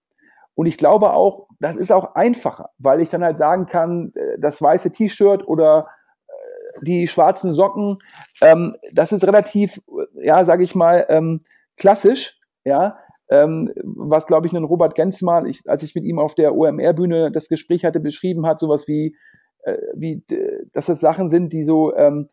und ich glaube auch, das ist auch einfacher, weil ich dann halt sagen kann, äh, das weiße T-Shirt oder äh, die schwarzen Socken, ähm, das ist relativ, äh, ja, sage ich mal, ähm, klassisch, ja, ähm, was glaube ich ein Robert Gensmann, ich, als ich mit ihm auf der OMR-Bühne das Gespräch hatte, beschrieben hat, sowas wie, äh, wie, dass das Sachen sind, die so, ähm,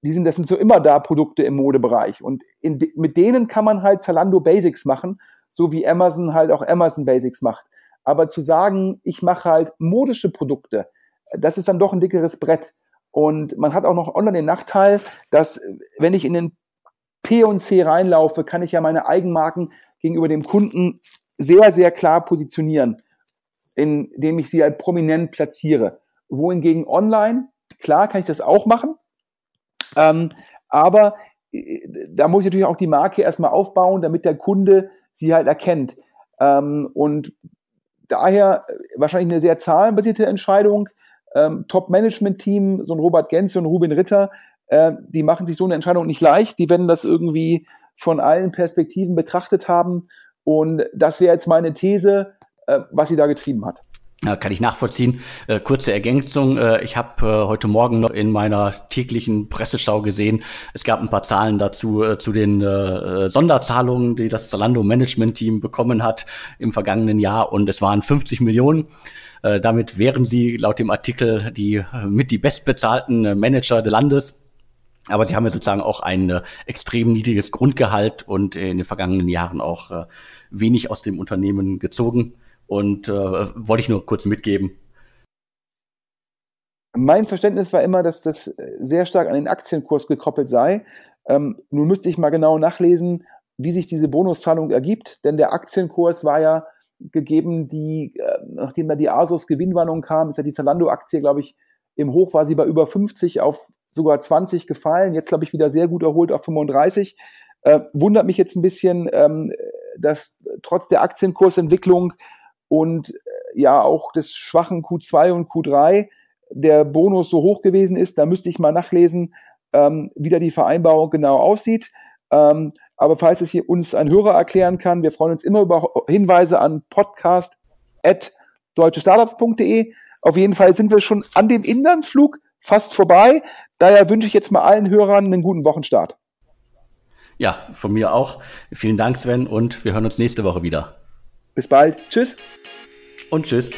die sind, das sind so immer da Produkte im Modebereich. Und in, mit denen kann man halt Zalando Basics machen so wie Amazon halt auch Amazon Basics macht. Aber zu sagen, ich mache halt modische Produkte, das ist dann doch ein dickeres Brett. Und man hat auch noch online den Nachteil, dass wenn ich in den P und C reinlaufe, kann ich ja meine Eigenmarken gegenüber dem Kunden sehr, sehr klar positionieren, indem ich sie halt prominent platziere. Wohingegen online, klar kann ich das auch machen, ähm, aber äh, da muss ich natürlich auch die Marke erstmal aufbauen, damit der Kunde sie halt erkennt. Ähm, und daher wahrscheinlich eine sehr zahlenbasierte Entscheidung. Ähm, Top-Management-Team, so ein Robert Genze und Ruben Ritter, äh, die machen sich so eine Entscheidung nicht leicht. Die werden das irgendwie von allen Perspektiven betrachtet haben. Und das wäre jetzt meine These, äh, was sie da getrieben hat. Ja, kann ich nachvollziehen. Äh, kurze Ergänzung. Äh, ich habe äh, heute Morgen noch in meiner täglichen Presseschau gesehen, es gab ein paar Zahlen dazu äh, zu den äh, Sonderzahlungen, die das Zalando Management Team bekommen hat im vergangenen Jahr und es waren 50 Millionen. Äh, damit wären sie laut dem Artikel die äh, mit die bestbezahlten äh, Manager des Landes. Aber sie haben ja sozusagen auch ein äh, extrem niedriges Grundgehalt und in den vergangenen Jahren auch äh, wenig aus dem Unternehmen gezogen. Und äh, wollte ich nur kurz mitgeben. Mein Verständnis war immer, dass das äh, sehr stark an den Aktienkurs gekoppelt sei. Ähm, nun müsste ich mal genau nachlesen, wie sich diese Bonuszahlung ergibt, denn der Aktienkurs war ja gegeben, die, äh, nachdem da die Asus Gewinnwarnung kam, ist ja die Zalando-Aktie, glaube ich, im Hoch war sie bei über 50 auf sogar 20 gefallen. Jetzt, glaube ich, wieder sehr gut erholt auf 35. Äh, wundert mich jetzt ein bisschen, ähm, dass trotz der Aktienkursentwicklung und äh, ja auch des schwachen Q2 und Q3 der Bonus so hoch gewesen ist. Da müsste ich mal nachlesen, ähm, wie da die Vereinbarung genau aussieht. Ähm, aber falls es hier uns ein Hörer erklären kann, wir freuen uns immer über Hinweise an podcast.deutschestartups.de. Auf jeden Fall sind wir schon an dem Inlandsflug fast vorbei. Daher wünsche ich jetzt mal allen Hörern einen guten Wochenstart. Ja, von mir auch. Vielen Dank, Sven, und wir hören uns nächste Woche wieder. Bis bald. Tschüss. Und tschüss.